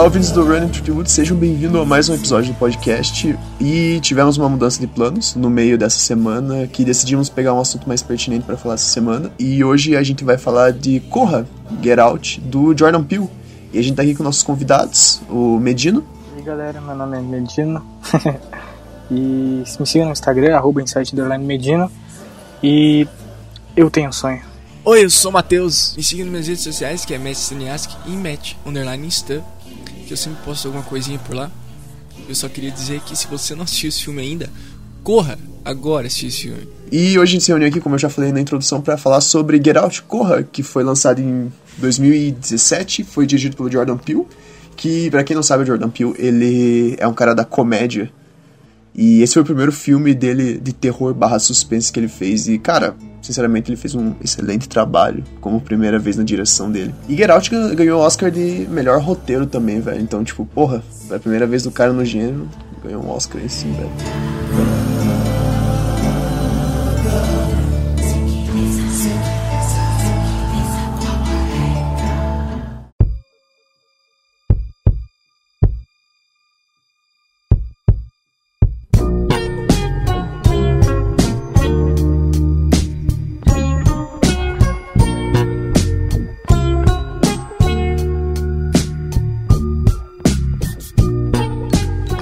Olá, ouvintes do Running to Wood, sejam bem-vindos a mais um episódio do podcast. E tivemos uma mudança de planos no meio dessa semana, que decidimos pegar um assunto mais pertinente para falar essa semana. E hoje a gente vai falar de Corra, Get Out, do Jordan Peele. E a gente tá aqui com nossos convidados, o Medino. E aí galera, meu nome é Medino. e me siga no Instagram, arroba Medino. E eu tenho um sonho. Oi, eu sou o Matheus. Me siga nas minhas redes sociais, que é Matt Staniaski e Matt, underline Insta que eu sempre posto alguma coisinha por lá. Eu só queria dizer que se você não assistiu esse filme ainda, corra agora assistir esse filme. E hoje a gente se reuniu aqui, como eu já falei na introdução, para falar sobre Get Out Corra, que foi lançado em 2017, foi dirigido pelo Jordan Peele, que, para quem não sabe, o Jordan Peele, ele é um cara da comédia. E esse foi o primeiro filme dele de terror barra suspense que ele fez. E, cara, Sinceramente, ele fez um excelente trabalho como primeira vez na direção dele. E Get Out ganhou o Oscar de melhor roteiro também, velho. Então, tipo, porra, foi a primeira vez do cara no gênero, ganhou um Oscar em si,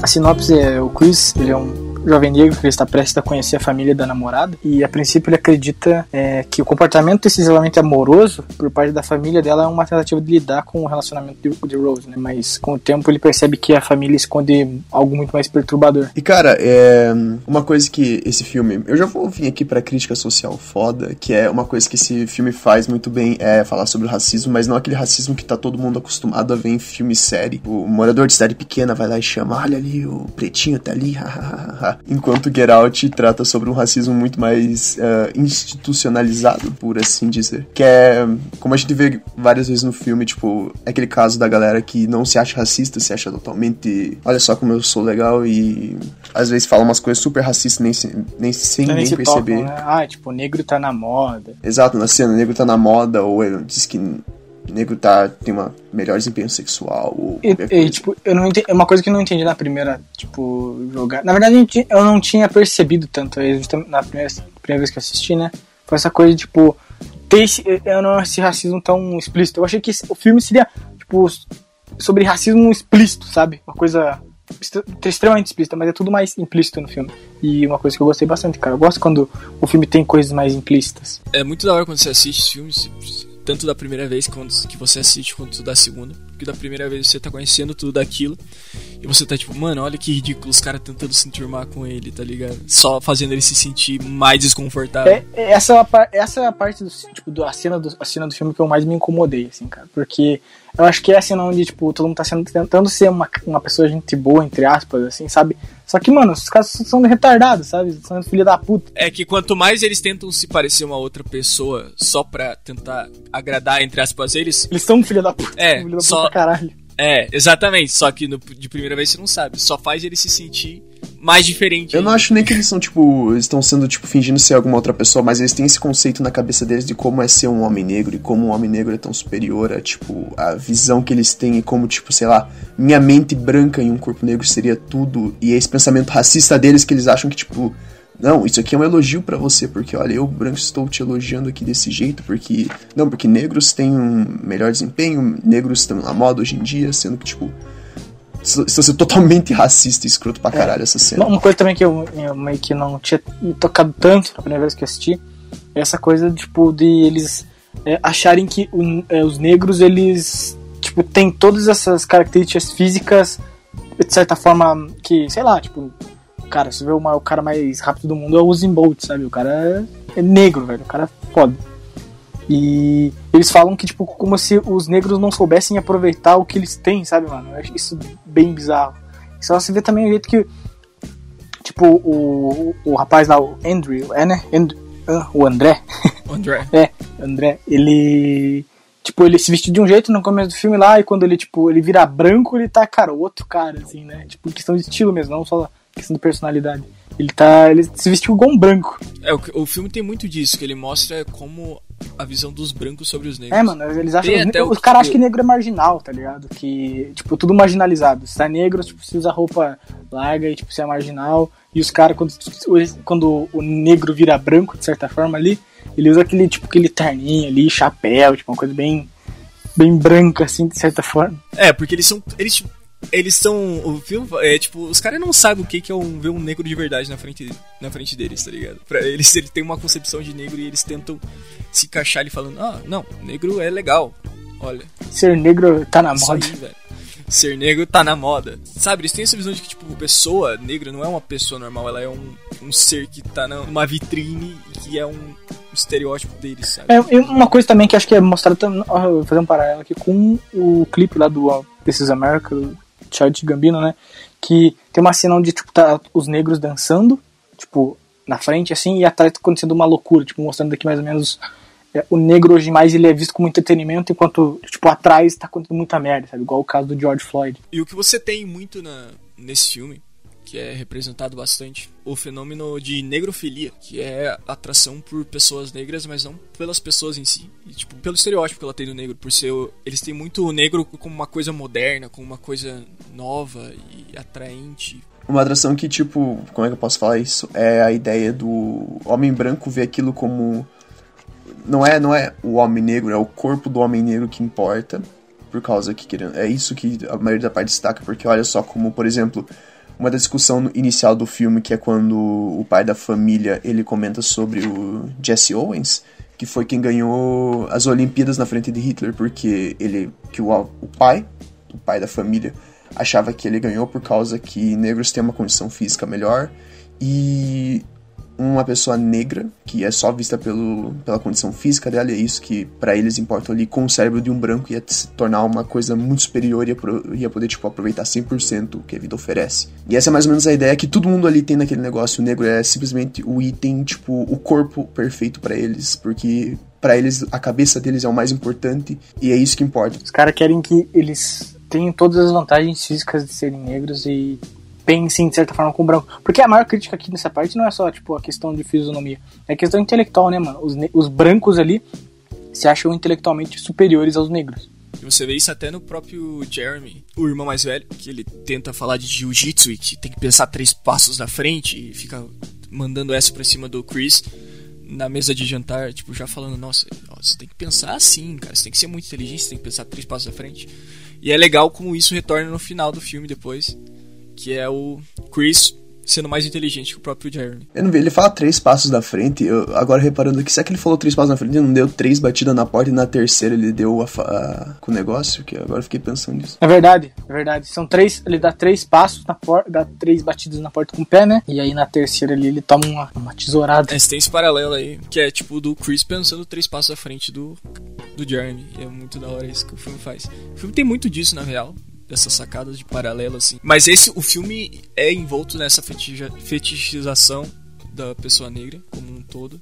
sinopse é o Chris, ele é um jovem negro que está prestes a conhecer a família da namorada e a princípio ele acredita é, que o comportamento excessivamente amoroso por parte da família dela é uma tentativa de lidar com o relacionamento de, de Rose, né? Mas com o tempo ele percebe que a família esconde algo muito mais perturbador. E cara, é uma coisa que esse filme, eu já vou vir aqui para crítica social foda, que é uma coisa que esse filme faz muito bem é falar sobre o racismo, mas não aquele racismo que tá todo mundo acostumado a ver em filme e série. O morador de cidade pequena vai lá e chama, olha ali o pretinho tá ali, hahaha enquanto Get Out trata sobre um racismo muito mais uh, institucionalizado, por assim dizer. Que é, como a gente vê várias vezes no filme, tipo, é aquele caso da galera que não se acha racista, se acha totalmente, olha só como eu sou legal e às vezes fala umas coisas super racistas nem, nem sem nem, nem perceber. Tocam, né? Ah, tipo, negro tá na moda. Exato, na cena, negro tá na moda, ou ele diz que negro tá, tem uma melhor desempenho sexual. Ou e, e, tipo, eu não entendi, é uma coisa que eu não entendi na primeira, tipo, jogar. Na verdade, eu não tinha percebido tanto na primeira, primeira vez que eu assisti, né? Foi essa coisa, tipo, ter esse, eu não esse racismo tão explícito. Eu achei que o filme seria, tipo, sobre racismo explícito, sabe? Uma coisa extremamente explícita, mas é tudo mais implícito no filme. E uma coisa que eu gostei bastante, cara. Eu gosto quando o filme tem coisas mais implícitas. É muito da hora quando você assiste filmes tanto da primeira vez quando, que você assiste quanto da segunda. Porque da primeira vez você tá conhecendo tudo daquilo. E você tá tipo, mano, olha que ridículo os caras tentando se enturmar com ele, tá ligado? Só fazendo ele se sentir mais desconfortável. É, é essa, essa é a parte do, tipo, do, a, cena do, a cena do filme que eu mais me incomodei, assim, cara. Porque eu acho que é a cena onde, tipo, todo mundo tá sendo, tentando ser uma, uma pessoa gente boa, entre aspas, assim, sabe? Só que, mano, os caras são retardados, sabe? São filha da puta. É que quanto mais eles tentam se parecer uma outra pessoa só pra tentar agradar, entre aspas, eles. Eles são filha da puta. É, filha da só... puta caralho. É, exatamente. Só que no, de primeira vez você não sabe. Só faz ele se sentir mais diferente. Eu não acho nem que eles são, tipo, estão sendo, tipo, fingindo ser alguma outra pessoa, mas eles têm esse conceito na cabeça deles de como é ser um homem negro e como um homem negro é tão superior a, tipo, a visão que eles têm e como, tipo, sei lá, minha mente branca em um corpo negro seria tudo. E esse pensamento racista deles que eles acham que, tipo, não, isso aqui é um elogio para você, porque olha, eu, branco, estou te elogiando aqui desse jeito, porque. Não, porque negros têm um melhor desempenho, negros estão na moda hoje em dia, sendo que, tipo, isso ser totalmente racista e escroto pra é. caralho é. essa cena. Uma coisa também que eu, eu, meio que não tinha me tocado tanto na primeira vez que assisti é essa coisa, tipo, de eles é, acharem que o, é, os negros, eles, tipo, têm todas essas características físicas, de certa forma, que, sei lá, tipo, cara, você vê uma, o cara mais rápido do mundo é o Usain Bolt, sabe? O cara é, negro, velho, o cara é foda. E eles falam que, tipo, como se os negros não soubessem aproveitar o que eles têm, sabe, mano? Eu acho isso bem bizarro. Só você vê também o jeito que, tipo, o, o, o rapaz lá, o Andrew, é, né? And, uh, o André. O André. é, André. Ele, tipo, ele se vestiu de um jeito no começo do filme lá, e quando ele, tipo, ele vira branco, ele tá, cara, outro cara, assim, né? Tipo, questão de estilo mesmo, não só questão de personalidade. Ele tá. Ele se vestiu igual um branco. É, o, o filme tem muito disso, que ele mostra como a visão dos brancos sobre os negros. É, mano, eles acham. Tem Os, os caras acham que negro é marginal, tá ligado? Que, tipo, tudo marginalizado. Se tá negro, tipo, se usa roupa larga e, tipo, se é marginal. E os caras, quando, quando o negro vira branco, de certa forma, ali, ele usa aquele, tipo, aquele terninho ali, chapéu, tipo, uma coisa bem. bem branca, assim, de certa forma. É, porque eles são. Eles, tipo, eles são. O filme. É tipo, os caras não sabem o que que é um, ver um negro de verdade na frente, na frente deles, tá ligado? Pra eles, eles têm uma concepção de negro e eles tentam se encaixar ali falando, ah, não, negro é legal. Olha, Ser negro tá na moda. aí, velho. Ser negro tá na moda. Sabe, eles têm essa visão de que, tipo, pessoa negra não é uma pessoa normal, ela é um, um ser que tá numa vitrine e que é um estereótipo deles, sabe? É, uma coisa também que acho que é mostrada, fazer um paralelo aqui com o clipe lá do This is America, Childish Gambino, né? Que tem uma cena onde, tipo, tá os negros dançando, tipo, na frente, assim, e atrás tá acontecendo uma loucura, tipo, mostrando aqui mais ou menos é, o negro hoje mais ele é visto como entretenimento, enquanto, tipo, atrás tá acontecendo muita merda, sabe? Igual o caso do George Floyd. E o que você tem muito na, nesse filme, que é representado bastante, o fenômeno de negrofilia, que é atração por pessoas negras, mas não pelas pessoas em si. E, tipo, pelo estereótipo que ela tem do negro, por ser. Eles têm muito o negro como uma coisa moderna, como uma coisa nova e atraente. Uma atração que, tipo, como é que eu posso falar isso? É a ideia do homem branco ver aquilo como. Não é, não é o homem negro, é o corpo do homem negro que importa. Por causa que querendo. É isso que a maioria da parte destaca, porque olha só como, por exemplo, uma discussão inicial do filme, que é quando o pai da família ele comenta sobre o Jesse Owens, que foi quem ganhou as Olimpíadas na frente de Hitler, porque ele. que o, o pai, o pai da família, achava que ele ganhou por causa que negros têm uma condição física melhor e uma pessoa negra, que é só vista pelo, pela condição física dela, e é isso que pra eles importa ali, com o cérebro de um branco ia se tornar uma coisa muito superior e ia, ia poder, tipo, aproveitar 100% o que a vida oferece. E essa é mais ou menos a ideia que todo mundo ali tem naquele negócio. O negro é simplesmente o item, tipo, o corpo perfeito pra eles, porque pra eles a cabeça deles é o mais importante e é isso que importa. Os caras querem que eles tenham todas as vantagens físicas de serem negros e pensem de certa forma com o branco. Porque a maior crítica aqui nessa parte não é só tipo a questão de fisionomia, é a questão intelectual, né, mano? Os, os brancos ali se acham intelectualmente superiores aos negros. E você vê isso até no próprio Jeremy, o irmão mais velho, que ele tenta falar de jiu-jitsu e que tem que pensar três passos na frente e fica mandando essa pra cima do Chris na mesa de jantar, tipo, já falando, nossa, você tem que pensar assim, cara, você tem que ser muito inteligente, você tem que pensar três passos à frente. E é legal como isso retorna no final do filme depois, que é o Chris sendo mais inteligente que o próprio Jeremy. Eu não vi, ele fala três passos na frente. Eu, agora reparando aqui, será que ele falou três passos na frente e não deu três batidas na porta e na terceira ele deu a, a- com o negócio? Que agora eu fiquei pensando nisso. É verdade, é verdade. São três, ele dá três passos na porta, dá três batidas na porta com o pé, né? E aí na terceira ali ele toma uma, uma tesourada. É, tem esse paralelo aí, que é tipo do Chris pensando três passos à frente do, do Jeremy. E é muito da hora isso que o filme faz. O filme tem muito disso, na real. Dessas sacadas de paralelo, assim. Mas esse, o filme é envolto nessa fetichização da pessoa negra como um todo.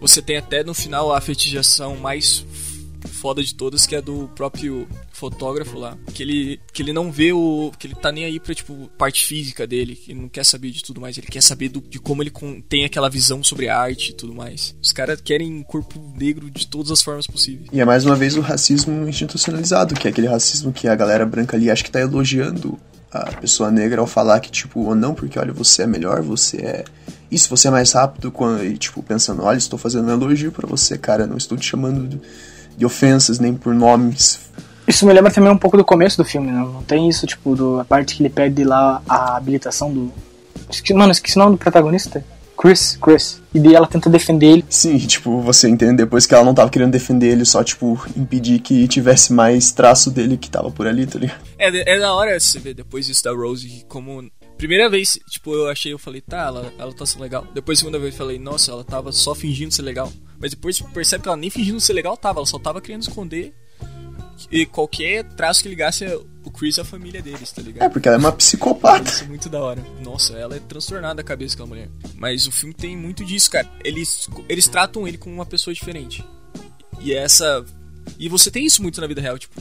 Você tem até no final a fetichização mais foda de todas, que é do próprio fotógrafo lá. Que ele, que ele não vê o. que ele tá nem aí pra, tipo, parte física dele. Que ele não quer saber de tudo mais. Ele quer saber do- de como ele con- tem aquela visão sobre a arte e tudo mais. Os caras querem um corpo negro de todas as formas possíveis. E é mais uma vez o racismo institucionalizado, que é aquele racismo que a galera branca ali acha que tá elogiando a pessoa negra ao falar que, tipo, ou não, porque olha, você é melhor, você é. Isso, você é mais rápido, quando, e, tipo, pensando, olha, estou fazendo um elogio pra você, cara, não estou te chamando de, de ofensas nem por nomes. Isso me lembra também um pouco do começo do filme, né? Não tem isso, tipo, do, a parte que ele pede lá a habilitação do. Mano, esqueci o nome do protagonista. Chris, Chris. E daí ela tenta defender ele. Sim, tipo, você entende depois que ela não tava querendo defender ele, só, tipo, impedir que tivesse mais traço dele que tava por ali, tá ligado? É, é da hora você ver depois isso da Rose, como. Primeira vez, tipo, eu achei, eu falei, tá, ela, ela tá sendo legal. Depois, segunda vez, eu falei, nossa, ela tava só fingindo ser legal. Mas depois percebe que ela nem fingindo ser legal tava, ela só tava querendo esconder e qualquer traço que ligasse o Chris à família deles, tá ligado? É, porque ela é uma psicopata. Isso é muito da hora. Nossa, ela é transtornada a cabeça aquela mulher. Mas o filme tem muito disso, cara. Eles, eles tratam ele como uma pessoa diferente. E essa. E você tem isso muito na vida real, tipo.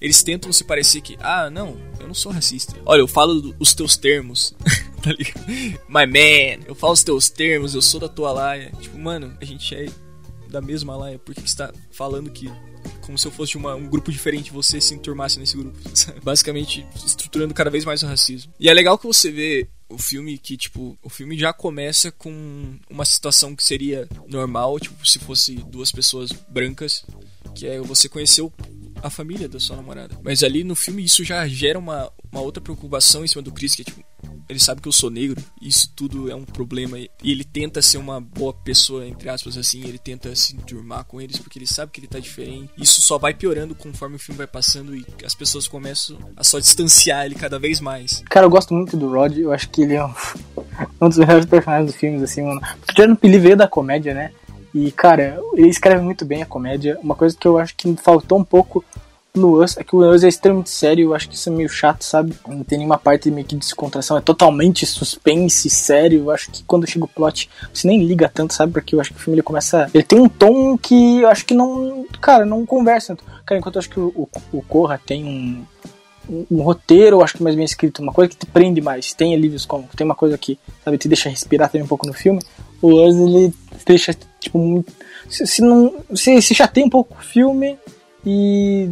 Eles tentam se parecer que, ah, não, eu não sou racista. Olha, eu falo os teus termos. tá ligado? My man, eu falo os teus termos, eu sou da tua laia. Tipo, mano, a gente é da mesma laia, por que você tá falando que como se eu fosse uma, um grupo diferente você se enturmasse nesse grupo? Basicamente, estruturando cada vez mais o racismo. E é legal que você vê o filme que, tipo, o filme já começa com uma situação que seria normal, tipo, se fosse duas pessoas brancas, que é você conhecer a família da sua namorada. Mas ali no filme isso já gera uma, uma outra preocupação em cima do Chris, que é tipo, ele sabe que eu sou negro, isso tudo é um problema. E ele tenta ser uma boa pessoa, entre aspas, assim, ele tenta se enturmar com eles porque ele sabe que ele tá diferente. Isso só vai piorando conforme o filme vai passando e as pessoas começam a só distanciar ele cada vez mais. Cara, eu gosto muito do Rod, eu acho que ele é um, um dos melhores personagens dos filmes, assim, mano. Porque o Jordan Peele veio da comédia, né? E, cara, ele escreve muito bem a comédia. Uma coisa que eu acho que faltou um pouco no Us é que o Us é extremamente sério, eu acho que isso é meio chato, sabe? Não tem nenhuma parte meio que de descontração, é totalmente suspense, sério. Eu acho que quando chega o plot, você nem liga tanto, sabe? Porque eu acho que o filme ele começa. Ele tem um tom que eu acho que não. Cara, não conversa tanto. Cara, enquanto eu acho que o, o, o Corra tem um, um, um, roteiro, acho que mais bem escrito, uma coisa que te prende mais, tem alívios como, tem uma coisa que, sabe, te deixa respirar também um pouco no filme. O Us, ele deixa, tipo, muito. Se, se não. Se, se chateia um pouco o filme e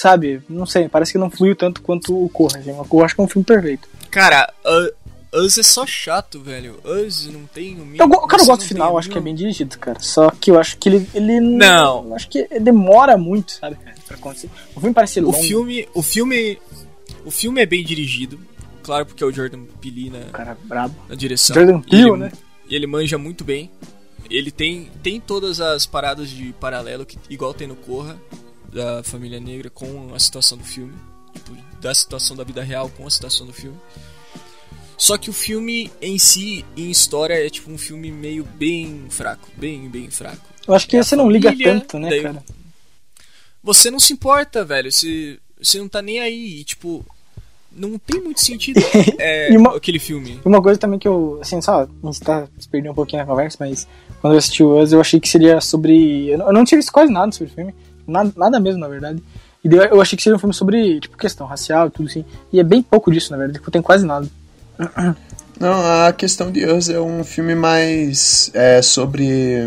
sabe, não sei, parece que não fluiu tanto quanto o Corra. Eu acho que é um filme perfeito. Cara, uh, Us é só chato, velho. Us não tem o mínimo. Eu, cara, eu gosto do final, acho que é bem dirigido, cara. Só que eu acho que ele. ele não. Eu acho que demora muito, sabe, pra acontecer. O filme parece longo. O filme. O filme. O filme é bem dirigido. Claro, porque é o Jordan Peele na, cara, brabo. na direção. Jordan Peele, né? E ele manja muito bem. Ele tem, tem todas as paradas de paralelo, que, igual tem no Corra da família negra com a situação do filme, tipo, da situação da vida real com a situação do filme. Só que o filme em si, em história, é tipo um filme meio bem fraco, bem, bem fraco. Eu acho que é você não liga tanto, né, daí, cara? Você não se importa, velho. Você, você não tá nem aí. E, tipo, não tem muito sentido é, uma, aquele filme. Uma coisa também que eu, assim, só, a gente tá se perdendo um pouquinho na conversa, mas quando eu assisti o Us, eu achei que seria sobre. Eu não tinha visto quase nada sobre o filme. Nada, nada mesmo, na verdade. E eu achei que seria um filme sobre, tipo, questão racial e tudo assim. E é bem pouco disso, na verdade, tipo, tem quase nada. Não, a questão de Us é um filme mais é, sobre.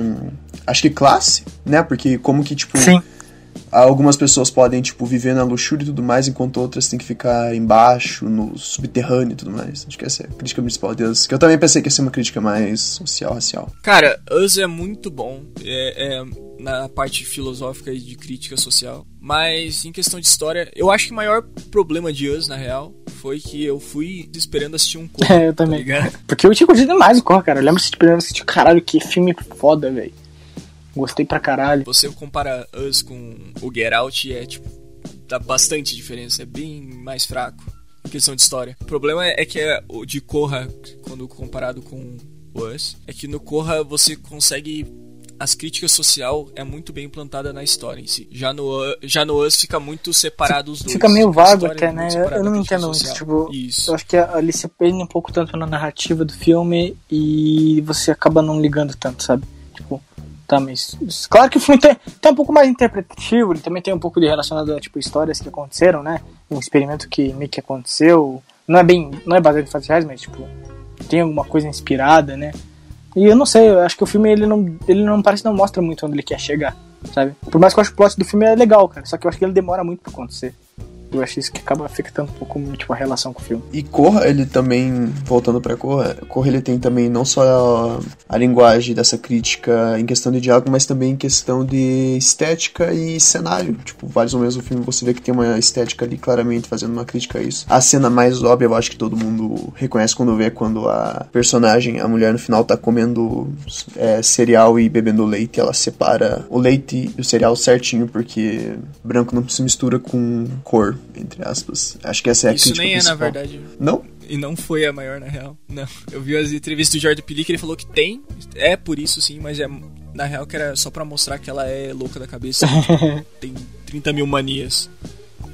Acho que classe, né? Porque como que, tipo. Sim. Algumas pessoas podem, tipo, viver na luxúria e tudo mais, enquanto outras têm que ficar embaixo, no subterrâneo e tudo mais. Acho que essa é a crítica principal de Us. Que eu também pensei que ia ser uma crítica mais social, racial. Cara, Us é muito bom. É, é na parte filosófica e de crítica social. Mas em questão de história, eu acho que o maior problema de Us, na real, foi que eu fui esperando assistir um Corra. É, eu também. Tá Porque eu tinha curtido demais o Corra, cara. Eu lembro de esperando assistir, caralho, que filme foda, velho. Gostei pra caralho. Você compara Us com o Get Out e é, tipo, dá bastante diferença. É bem mais fraco em questão de história. O problema é que é o de Corra, quando comparado com Us, é que no Corra você consegue as críticas social é muito bem implantada na história em si. Já no, já no Us fica muito separado os dois. Fica meio vago até, né? Eu não entendo muito. Tipo, isso. Eu acho que ali se perde um pouco tanto na narrativa do filme e você acaba não ligando tanto, sabe? Tipo, mas. Claro que o filme tem, tem um pouco mais interpretativo, ele também tem um pouco de relacionado a tipo, histórias que aconteceram, né? Um experimento que meio que aconteceu. Não é bem. Não é baseado em fatos reais, mas tipo, tem alguma coisa inspirada, né? E eu não sei, eu acho que o filme ele não, ele não parece não mostra muito onde ele quer chegar, sabe? Por mais que eu acho que o plot do filme é legal, cara, só que eu acho que ele demora muito pra acontecer. Eu acho isso que acaba afetando um pouco tipo, a relação com o filme. E Corra, ele também, voltando pra Corra, Corra ele tem também não só a, a linguagem dessa crítica em questão de diálogo, mas também em questão de estética e cenário. Tipo, vários momentos do filme você vê que tem uma estética ali claramente fazendo uma crítica a isso. A cena mais óbvia, eu acho que todo mundo reconhece quando vê quando a personagem, a mulher no final tá comendo é, cereal e bebendo leite, ela separa o leite e o cereal certinho, porque branco não se mistura com cor entre aspas. Acho que essa é a Isso nem principal. é, na verdade. Não? E não foi a maior, na real. Não. Eu vi as entrevistas do Jordan Peele que ele falou que tem, é por isso sim, mas é na real que era só pra mostrar que ela é louca da cabeça. tem 30 mil manias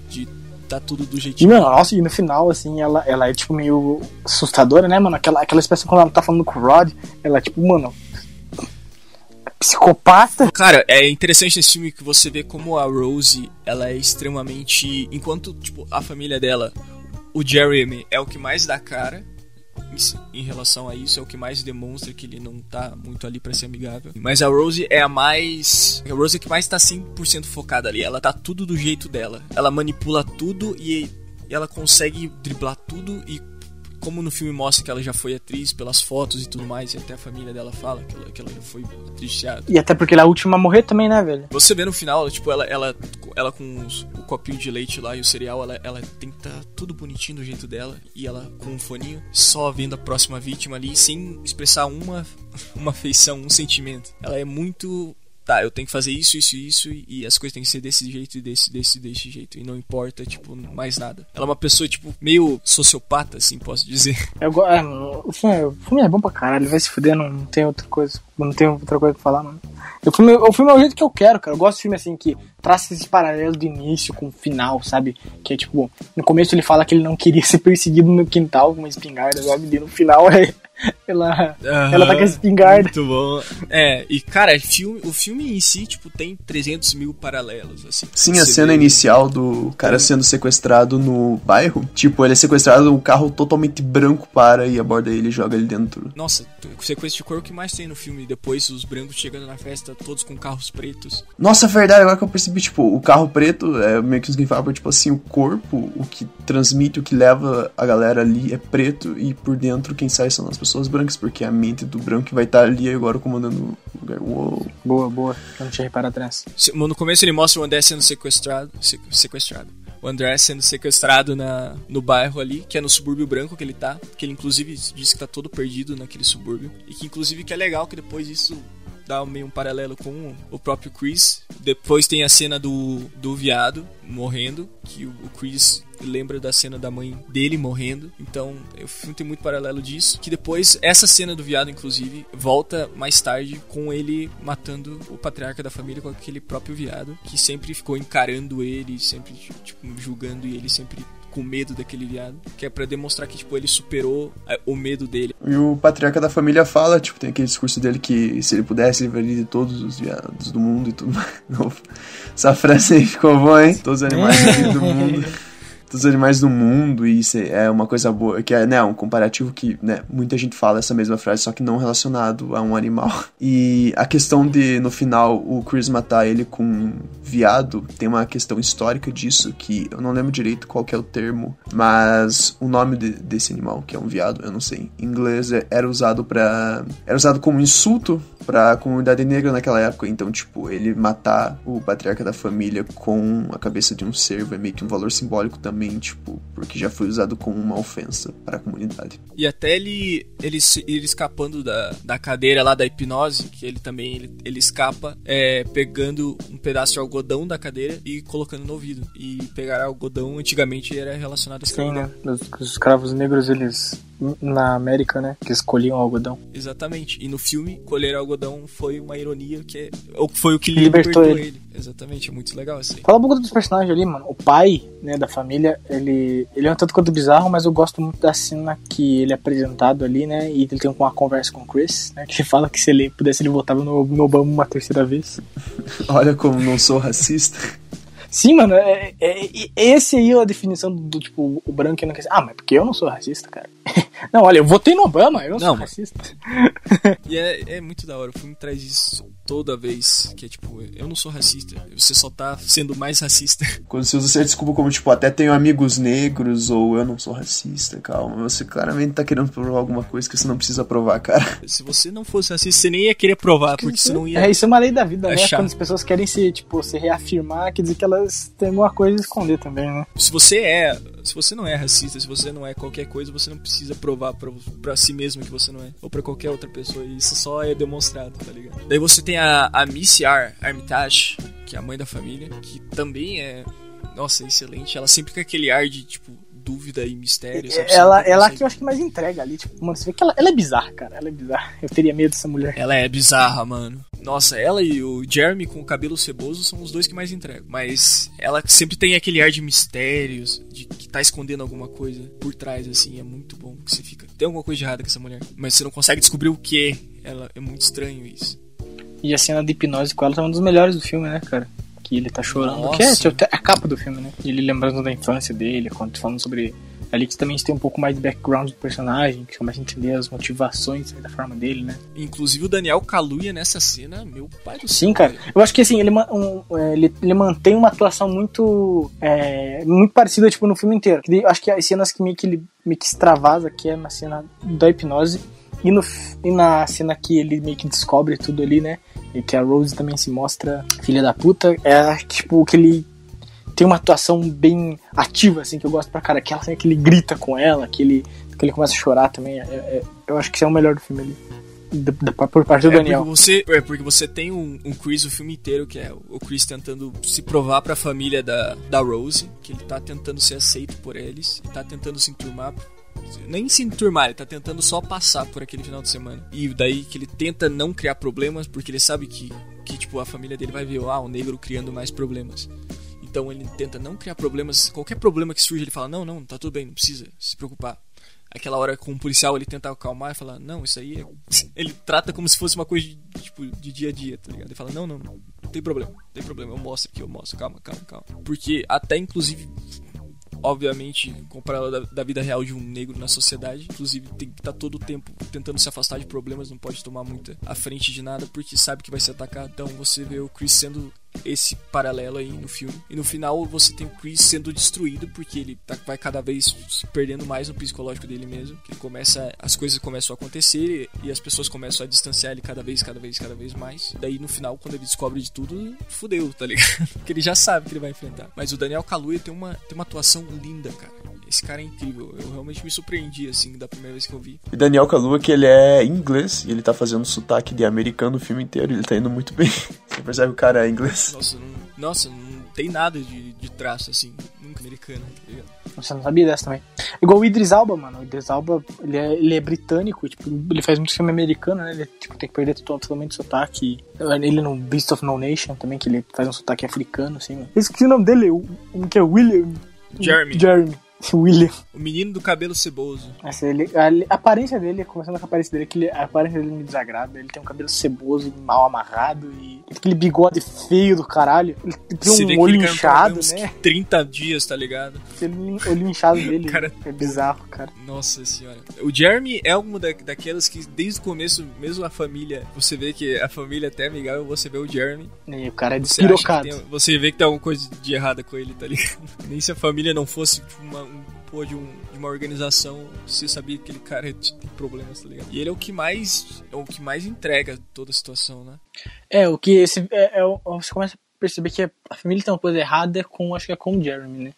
de tá tudo do jeitinho. E, mano, nossa, e no final, assim, ela, ela é, tipo, meio assustadora, né, mano? Aquela, aquela expressão quando ela tá falando com o Rod, ela é, tipo, mano, psicopata. Cara, é interessante nesse filme que você vê como a Rose, ela é extremamente. Enquanto, tipo, a família dela, o Jeremy é o que mais dá cara. em relação a isso, é o que mais demonstra que ele não tá muito ali para ser amigável. Mas a Rose é a mais. A Rose é que mais tá 100% focada ali. Ela tá tudo do jeito dela. Ela manipula tudo e ela consegue driblar tudo e como no filme mostra que ela já foi atriz pelas fotos e tudo mais, e até a família dela fala que ela, que ela já foi atriz de teatro. E até porque ela é a última a morrer também, né, velho? Você vê no final, tipo, ela, ela, ela com os, o copinho de leite lá e o cereal, ela, ela tem que tá tudo bonitinho do jeito dela, e ela com um foninho, só vendo a próxima vítima ali, sem expressar uma, uma afeição, um sentimento. Ela é muito tá, eu tenho que fazer isso, isso isso, e as coisas têm que ser desse jeito e desse, desse, desse jeito. E não importa, tipo, mais nada. Ela é uma pessoa, tipo, meio sociopata, assim, posso dizer. Eu, é, o, filme, o filme é bom pra caralho, vai se fuder, não, não tem outra coisa. Não tem outra coisa pra falar, mano. O filme, o filme é o jeito que eu quero, cara. Eu gosto de filme assim que traça esse paralelo do início com o final, sabe? Que é tipo, no começo ele fala que ele não queria ser perseguido no quintal com uma espingarda, sabe? E no final é ela, uhum, ela tá com a espingarda. Muito bom. É, e cara, filme, o filme em si, tipo, tem 300 mil paralelos, assim. Sim, a cena vê. inicial do cara sendo sequestrado no bairro. Tipo, ele é sequestrado, o carro totalmente branco para e aborda ele e joga ele dentro. Nossa, sequestro de cor que mais tem no filme. Depois os brancos chegando na festa, todos com carros pretos. Nossa, é verdade, agora que eu percebi, tipo, o carro preto é meio que os fala, tipo assim, o corpo, o que transmite, o que leva a galera ali é preto e por dentro quem sai são as pessoas pessoas brancas, porque a mente do branco vai estar ali agora comandando o lugar. Uou. Boa, boa. Eu não tinha reparado atrás. No começo ele mostra o André sendo sequestrado. Sequestrado. O André sendo sequestrado na, no bairro ali, que é no subúrbio branco que ele tá. Que ele inclusive disse que tá todo perdido naquele subúrbio. E que inclusive que é legal que depois isso dá meio um paralelo com o próprio Chris. Depois tem a cena do, do viado morrendo, que o, o Chris lembra da cena da mãe dele morrendo. Então, o filme tem muito paralelo disso. Que depois, essa cena do viado, inclusive, volta mais tarde com ele matando o patriarca da família com aquele próprio viado, que sempre ficou encarando ele, sempre, tipo, julgando ele, sempre com medo daquele viado, que é para demonstrar que tipo ele superou é, o medo dele. E o patriarca da família fala, tipo, tem aquele discurso dele que se ele pudesse ele livraria de todos os viados do mundo e tudo mais. Essa frase aí ficou boa, hein? Todos os animais do mundo dos animais do mundo e é uma coisa boa, que é né, um comparativo que né, muita gente fala essa mesma frase, só que não relacionado a um animal. E a questão de, no final, o Chris matar ele com um viado, tem uma questão histórica disso, que eu não lembro direito qual é o termo, mas o nome de, desse animal, que é um viado, eu não sei, em inglês é, era usado para era usado como insulto para a comunidade negra naquela época, então, tipo, ele matar o patriarca da família com a cabeça de um cervo é meio que um valor simbólico também também, tipo, porque já foi usado como uma ofensa para a comunidade. E até ele, ele, ele escapando da, da cadeira lá da hipnose, que ele também ele, ele escapa é, pegando um pedaço de algodão da cadeira e colocando no ouvido. E pegar algodão antigamente era relacionado a Sim, né? Os, os escravos negros eles na América, né? Que escolhiam algodão. Exatamente. E no filme, colher algodão foi uma ironia que é, foi o que libertou, libertou ele. ele. Exatamente, é muito legal assim. Fala um pouco dos personagens ali, mano. O pai, né, da família, ele, ele é um tanto quanto bizarro, mas eu gosto muito da cena que ele é apresentado ali, né? E ele tem uma conversa com o Chris, né? Que fala que se ele pudesse, ele voltava no, no Obama uma terceira vez. Olha como não sou racista. Sim, mano, é, é, é, esse aí é a definição do, tipo, o branco não quer Ah, mas porque eu não sou racista, cara. não, olha, eu votei no Obama, eu não, não sou racista. e é, é muito da hora, o filme traz isso toda vez, que é tipo, eu não sou racista, você só tá sendo mais racista. Quando você usa essa desculpa como, tipo, até tenho amigos negros, ou eu não sou racista, calma, você claramente tá querendo provar alguma coisa que você não precisa provar, cara. Se você não fosse racista, você nem ia querer provar, porque você não ia... É, isso é uma lei da vida, né? Quando as pessoas querem se, tipo, se reafirmar, quer dizer que elas elas têm alguma coisa a esconder também, né? Se você é, se você não é racista, se você não é qualquer coisa, você não precisa provar pra si mesmo que você não é. Ou pra qualquer outra pessoa. Isso só é demonstrado, tá ligado? Daí você tem a, a Missy R. Armitage, que é a mãe da família, que também é. Nossa, excelente. Ela sempre com aquele ar de, tipo, dúvida e mistério. Sabe? Ela, ela que eu acho que mais entrega ali. Tipo, mano, você vê que ela, ela é bizarra, cara. Ela é bizarra. Eu teria medo dessa mulher. Ela é bizarra, mano. Nossa, ela e o Jeremy com o cabelo ceboso são os dois que mais entregam. Mas ela sempre tem aquele ar de mistérios, de que tá escondendo alguma coisa por trás, assim. É muito bom que você fica. Tem alguma coisa de errada com essa mulher. Mas você não consegue descobrir o que. Ela é muito estranho isso. E a cena de hipnose com ela tá um dos melhores do filme, né, cara? Que ele tá chorando. Nossa. Que é a capa do filme, né? Ele lembrando da infância dele, quando falando sobre Ali que também tem um pouco mais de background do personagem, que começa a entender as motivações da forma dele, né? Inclusive o Daniel Kaluuya nessa cena, meu pai do céu. Sim, cara. Eu acho que assim, ele, um, é, ele, ele, mantém uma atuação muito é, muito parecida, tipo, no filme inteiro. Eu acho que as cenas que meio que ele meio que extravasa, que é na cena da hipnose, e, no, e na cena que ele meio que descobre tudo ali, né? E que a Rose também se mostra filha da puta. É tipo que ele tem uma atuação bem ativa, assim, que eu gosto pra cara. Aquela cena que ele grita com ela, que ele, que ele começa a chorar também. É, é, eu acho que isso é o melhor do filme ali. Da, da, por parte do é Daniel. Porque você, é porque você tem um, um Chris o filme inteiro, que é o Chris tentando se provar pra família da, da Rose, que ele tá tentando ser aceito por eles, e tá tentando se enturmar nem se enturmar, ele tá tentando só passar por aquele final de semana. E daí que ele tenta não criar problemas, porque ele sabe que, que tipo, a família dele vai ver, ah, o negro criando mais problemas. Então ele tenta não criar problemas, qualquer problema que surge, ele fala: "Não, não, tá tudo bem, não precisa se preocupar". Aquela hora com o policial ele tenta acalmar e fala: "Não, isso aí é... ele trata como se fosse uma coisa de, tipo de dia a dia, tá ligado? Ele fala: "Não, não, não, não tem problema. Não tem problema, eu mostro aqui, eu mostro. Calma, calma, calma". Porque até inclusive obviamente, comparado da, da, vida real de um negro na sociedade. Inclusive, tem que estar tá todo o tempo tentando se afastar de problemas, não pode tomar muita à frente de nada, porque sabe que vai ser atacado. Então, você vê o Chris sendo esse paralelo aí no filme. E no final você tem o Chris sendo destruído porque ele tá, vai cada vez se perdendo mais no psicológico dele mesmo. Que começa, as coisas começam a acontecer e as pessoas começam a distanciar ele cada vez, cada vez, cada vez mais. Daí no final, quando ele descobre de tudo, fudeu, tá ligado? porque ele já sabe que ele vai enfrentar. Mas o Daniel Kaluuya tem uma, tem uma atuação linda, cara. Esse cara é incrível. Eu realmente me surpreendi, assim, da primeira vez que eu vi. E Daniel Kaluuya, que ele é inglês e ele tá fazendo sotaque de americano o filme inteiro. Ele tá indo muito bem. Você percebe o cara é inglês. Nossa, não, nossa, não tem nada de, de traço, assim, nunca americano, tá ligado? Você não sabia dessa também. Igual o Idris Alba, mano. O Idris Alba, ele é, ele é britânico, tipo, ele faz muito filme americano, né? Ele tipo, tem que perder totalmente o sotaque. Ele no Beast of No Nation também, que ele faz um sotaque africano, assim, mano. Esqueci o nome dele, o, o que é William. Jeremy. Jeremy. William. O menino do cabelo ceboso. Essa, ele, a, a, aparência dele, começando com a aparência dele, que ele, a aparência dele me desagrada. Ele tem um cabelo ceboso, mal amarrado e aquele bigode feio do caralho. Ele tem um olho inchado, né? 30 dias, tá ligado? Aquele olho inchado dele cara... é bizarro, cara. Nossa senhora. O Jeremy é uma da, daquelas que desde o começo, mesmo a família, você vê que a família é até amigável, você vê o Jeremy. E o cara é despirocado. Você, você vê que tem alguma coisa de errada com ele, tá ligado? Nem se a família não fosse uma, um pô de, um, de uma organização, você sabia que aquele cara tem problemas, tá ligado? E ele é o que mais é o que mais entrega toda a situação, né? É, o que esse é, é você começa a perceber que a família tem uma coisa errada com acho que é com o Jeremy, né?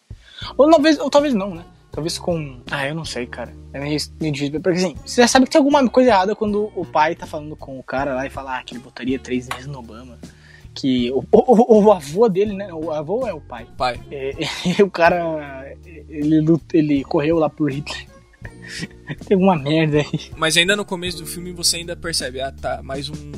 Ou talvez, ou talvez não, né? Talvez com. Ah, eu não sei, cara. É meio, meio difícil. Porque assim, você já sabe que tem alguma coisa errada quando o pai tá falando com o cara lá e fala ah, que ele botaria três meses no Obama que o, o, o, avô dele, né? O avô é o pai. Pai. É, o cara, ele, ele correu lá por Hitler. Tem uma merda aí. Mas ainda no começo do filme você ainda percebe, ah tá, mais um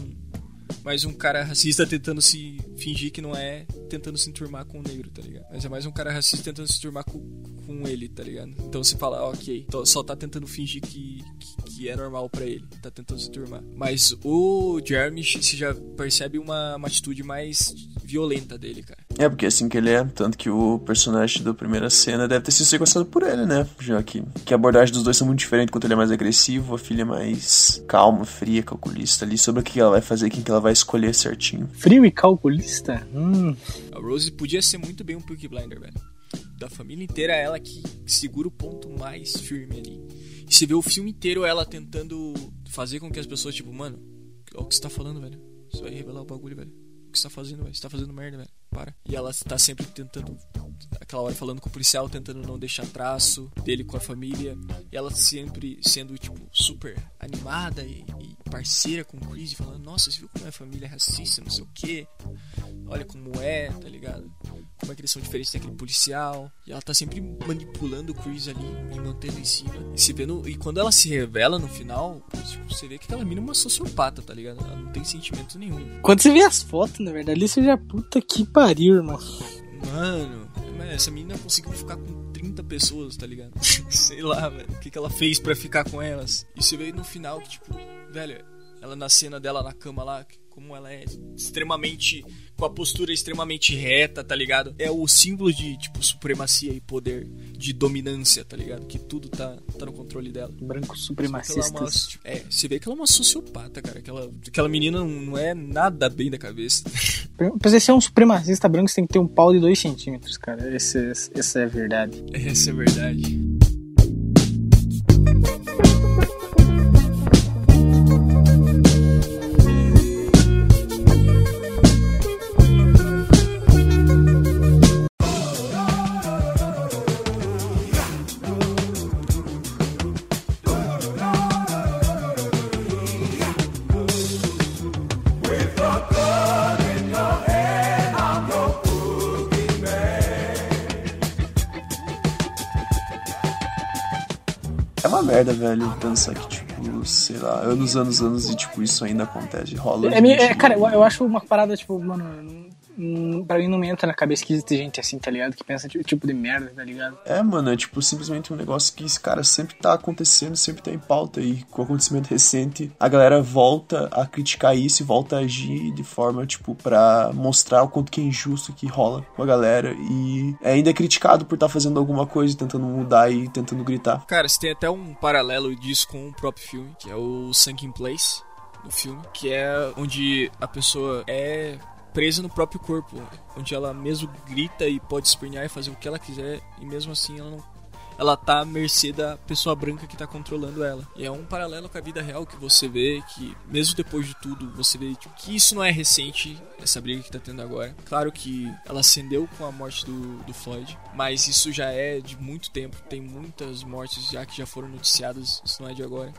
mais um cara racista tentando se fingir que não é, tentando se enturmar com o negro, tá ligado? Mas é mais um cara racista tentando se enturmar com, com ele, tá ligado? Então você fala, ok, só tá tentando fingir que, que, que, é normal para ele, tá tentando se enturmar. Mas o Jeremy se já percebe uma, uma atitude mais violenta dele, cara. É, porque é assim que ele é, tanto que o personagem da primeira cena deve ter sido sequestrado por ele, né? Já que, que a abordagem dos dois são muito diferente, enquanto ele é mais agressivo, a filha é mais calma, fria, calculista ali, sobre o que ela vai fazer, quem que ela vai escolher certinho. Frio e calculista? Hum. A Rose podia ser muito bem um Peaky Blinder, velho. Da família inteira, ela que segura o ponto mais firme ali. E você vê o filme inteiro ela tentando fazer com que as pessoas, tipo, mano, o que você tá falando, velho? Isso vai revelar o bagulho, velho. O que você tá fazendo, velho? Você tá fazendo merda, velho para. E ela tá sempre tentando, aquela hora falando com o policial, tentando não deixar traço dele com a família. E ela sempre sendo, tipo, super animada e, e parceira com o Chris, falando: Nossa, você viu como é a família é racista, não sei o que. Olha como é, tá ligado? Como é que eles são diferentes daquele policial. E ela tá sempre manipulando o Chris ali e mantendo em cima. E, se vendo, e quando ela se revela no final, tipo, você vê que aquela mina é uma sociopata, tá ligado? Ela não tem sentimento nenhum. Quando você vê as fotos, na verdade, você já puta que pariu pariu, irmão. Mano, essa menina conseguiu ficar com 30 pessoas, tá ligado? Sei lá, velho. O que, que ela fez para ficar com elas? E você vê no final que, tipo, velho, ela na cena dela na cama lá, como ela é extremamente. com a postura extremamente reta, tá ligado? É o símbolo de, tipo, supremacia e poder, de dominância, tá ligado? Que tudo tá, tá no controle dela. Branco supremacista. É, uma, é, você vê que ela é uma sociopata, cara. Aquela, aquela menina não é nada bem da cabeça. Pra você ser um supremacista branco, você tem que ter um pau de 2 centímetros, cara. Essa, essa é a verdade. Essa é a verdade. Merda, velho, pensar que, tipo, sei lá, anos, anos, anos e, tipo, isso ainda acontece, rola. É, é, cara, eu, eu acho uma parada, tipo, mano, Pra mim não me entra na cabeça que existe gente assim, tá ligado? Que pensa tipo, tipo de merda, tá ligado? É, mano, é tipo simplesmente um negócio que esse cara sempre tá acontecendo, sempre tá em pauta. E com o acontecimento recente, a galera volta a criticar isso e volta a agir de forma, tipo, pra mostrar o quanto que é injusto que rola com a galera. E é ainda é criticado por estar tá fazendo alguma coisa, tentando mudar e tentando gritar. Cara, você tem até um paralelo disso com o próprio filme, que é o Sunken Place no filme, que é onde a pessoa é presa no próprio corpo, onde ela mesmo grita e pode espernear e fazer o que ela quiser e mesmo assim ela não ela tá à mercê da pessoa branca que tá controlando ela. E é um paralelo com a vida real que você vê que, mesmo depois de tudo, você vê tipo, que isso não é recente, essa briga que tá tendo agora. Claro que ela acendeu com a morte do, do Floyd, mas isso já é de muito tempo. Tem muitas mortes já que já foram noticiadas, isso não é de agora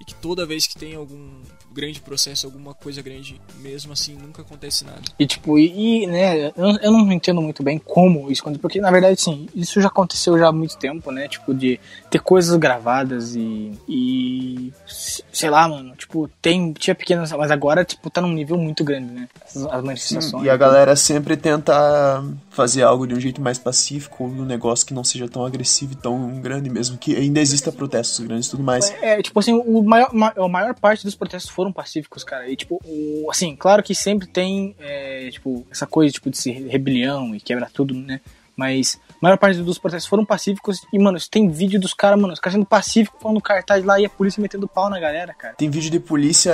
e que toda vez que tem algum grande processo, alguma coisa grande, mesmo assim nunca acontece nada. E tipo, e, e né, eu, eu, não entendo muito bem como isso acontece, porque na verdade sim, isso já aconteceu já há muito tempo, né? Tipo, de ter coisas gravadas e, e sei lá, mano, tipo, tem, tinha pequenas, mas agora, tipo, tá num nível muito grande, né? As, as manifestações. Sim, e a galera sempre tenta fazer algo de um jeito mais pacífico, um negócio que não seja tão agressivo e tão grande mesmo, que ainda exista protestos grandes e tudo mais. É, é tipo assim, o maior, a maior parte dos protestos foram pacíficos, cara. E, tipo, o, assim, claro que sempre tem, é, tipo, essa coisa, tipo, de ser rebelião e quebrar tudo, né? Mas a maior parte dos protestos foram pacíficos. E, mano, tem vídeo dos caras, mano, os caras sendo pacíficos, falando cartaz lá e a polícia metendo pau na galera, cara. Tem vídeo de polícia.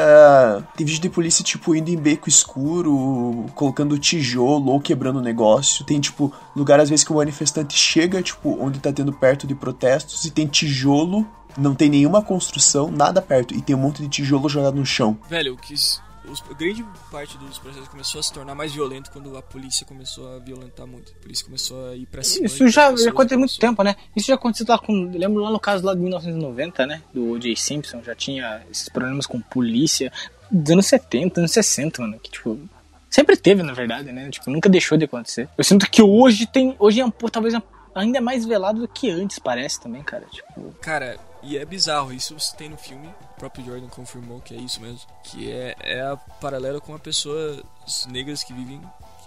Tem vídeo de polícia, tipo, indo em beco escuro, colocando tijolo ou quebrando negócio. Tem, tipo, lugar às vezes que o manifestante chega, tipo, onde tá tendo perto de protestos e tem tijolo não tem nenhuma construção, nada perto, e tem um monte de tijolo jogado no chão. Velho, o que os, grande parte dos processos começou a se tornar mais violento quando a polícia começou a violentar muito. A polícia começou a ir pra cima. Isso já, já aconteceu há muito tempo, né? Isso já aconteceu lá com. Lembro lá no caso lá de 1990, né? Do O.J. Simpson, já tinha esses problemas com polícia. Dos anos 70, anos 60, mano. Que tipo. Sempre teve, na verdade, né? Tipo, nunca deixou de acontecer. Eu sinto que hoje tem. Hoje é talvez ainda mais velado do que antes, parece também, cara. Tipo. Cara, e é bizarro, isso você tem no filme, o próprio Jordan confirmou que é isso mesmo. Que é, é a paralela com a pessoas negras que vivem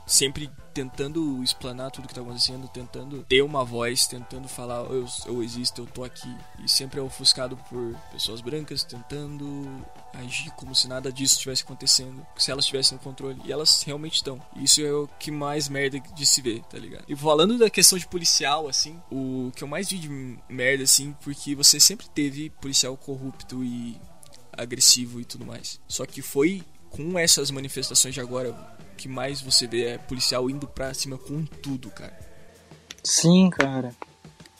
sempre tentando explanar tudo que tá acontecendo, tentando ter uma voz, tentando falar eu, eu existo, eu tô aqui. E sempre é ofuscado por pessoas brancas tentando agir como se nada disso estivesse acontecendo, se elas tivessem no controle. E elas realmente estão. Isso é o que mais merda de se ver, tá ligado? E falando da questão de policial, assim, o que eu mais vi de merda, assim, porque você sempre teve policial corrupto e agressivo e tudo mais. Só que foi com essas manifestações de agora que mais você vê é policial indo pra cima com tudo, cara. Sim, cara.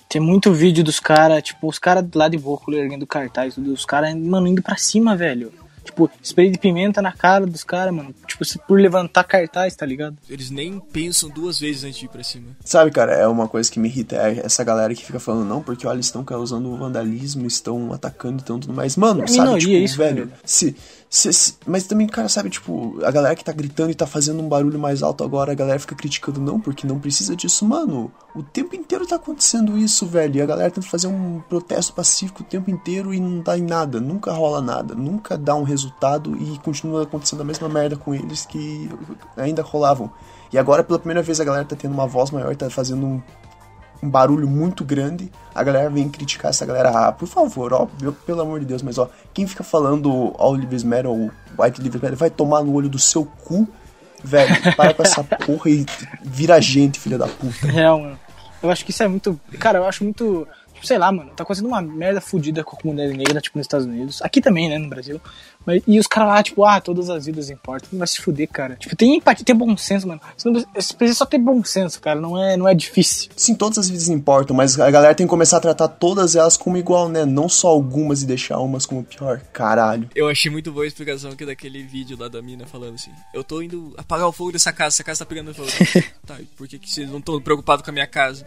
Tem muito vídeo dos caras, tipo, os caras lá de boa, erguendo cartaz, tudo, os caras, mano, indo pra cima, velho. Tipo, spray de pimenta na cara dos caras, mano. Tipo, por levantar cartaz, tá ligado? Eles nem pensam duas vezes antes de ir pra cima. Sabe, cara, é uma coisa que me irrita. É essa galera que fica falando, não, porque olha, estão causando vandalismo, estão atacando e tudo mais. Mano, é sabe, minoria, tipo, isso, velho, velho. se Mas também, cara, sabe, tipo, a galera que tá gritando e tá fazendo um barulho mais alto agora, a galera fica criticando, não, porque não precisa disso. Mano, o tempo inteiro tá acontecendo isso, velho. E a galera tenta fazer um protesto pacífico o tempo inteiro e não dá em nada. Nunca rola nada. Nunca dá um resultado e continua acontecendo a mesma merda com eles que ainda rolavam. E agora, pela primeira vez, a galera tá tendo uma voz maior, tá fazendo um um barulho muito grande, a galera vem criticar essa galera. Ah, por favor, ó, pelo amor de Deus, mas ó, quem fica falando All Lives ou White Lives Matter vai tomar no olho do seu cu, velho. Para com essa porra e vira gente, filha da puta. Real, mano. Eu acho que isso é muito. Cara, eu acho muito sei lá, mano, tá acontecendo uma merda fodida com a comunidade negra, tipo, nos Estados Unidos. Aqui também, né, no Brasil. Mas, e os caras lá, tipo, ah, todas as vidas importam. Não vai se fuder, cara. Tipo, tem empatia, tem bom senso, mano. Você, não, você precisa só ter bom senso, cara. Não é, não é difícil. Sim, todas as vidas importam, mas a galera tem que começar a tratar todas elas como igual, né? Não só algumas e deixar umas como pior. Caralho. Eu achei muito boa a explicação aqui daquele vídeo lá da mina falando assim: Eu tô indo apagar o fogo dessa casa, essa casa tá pegando fogo. tá, e por que, que vocês não estão preocupados com a minha casa?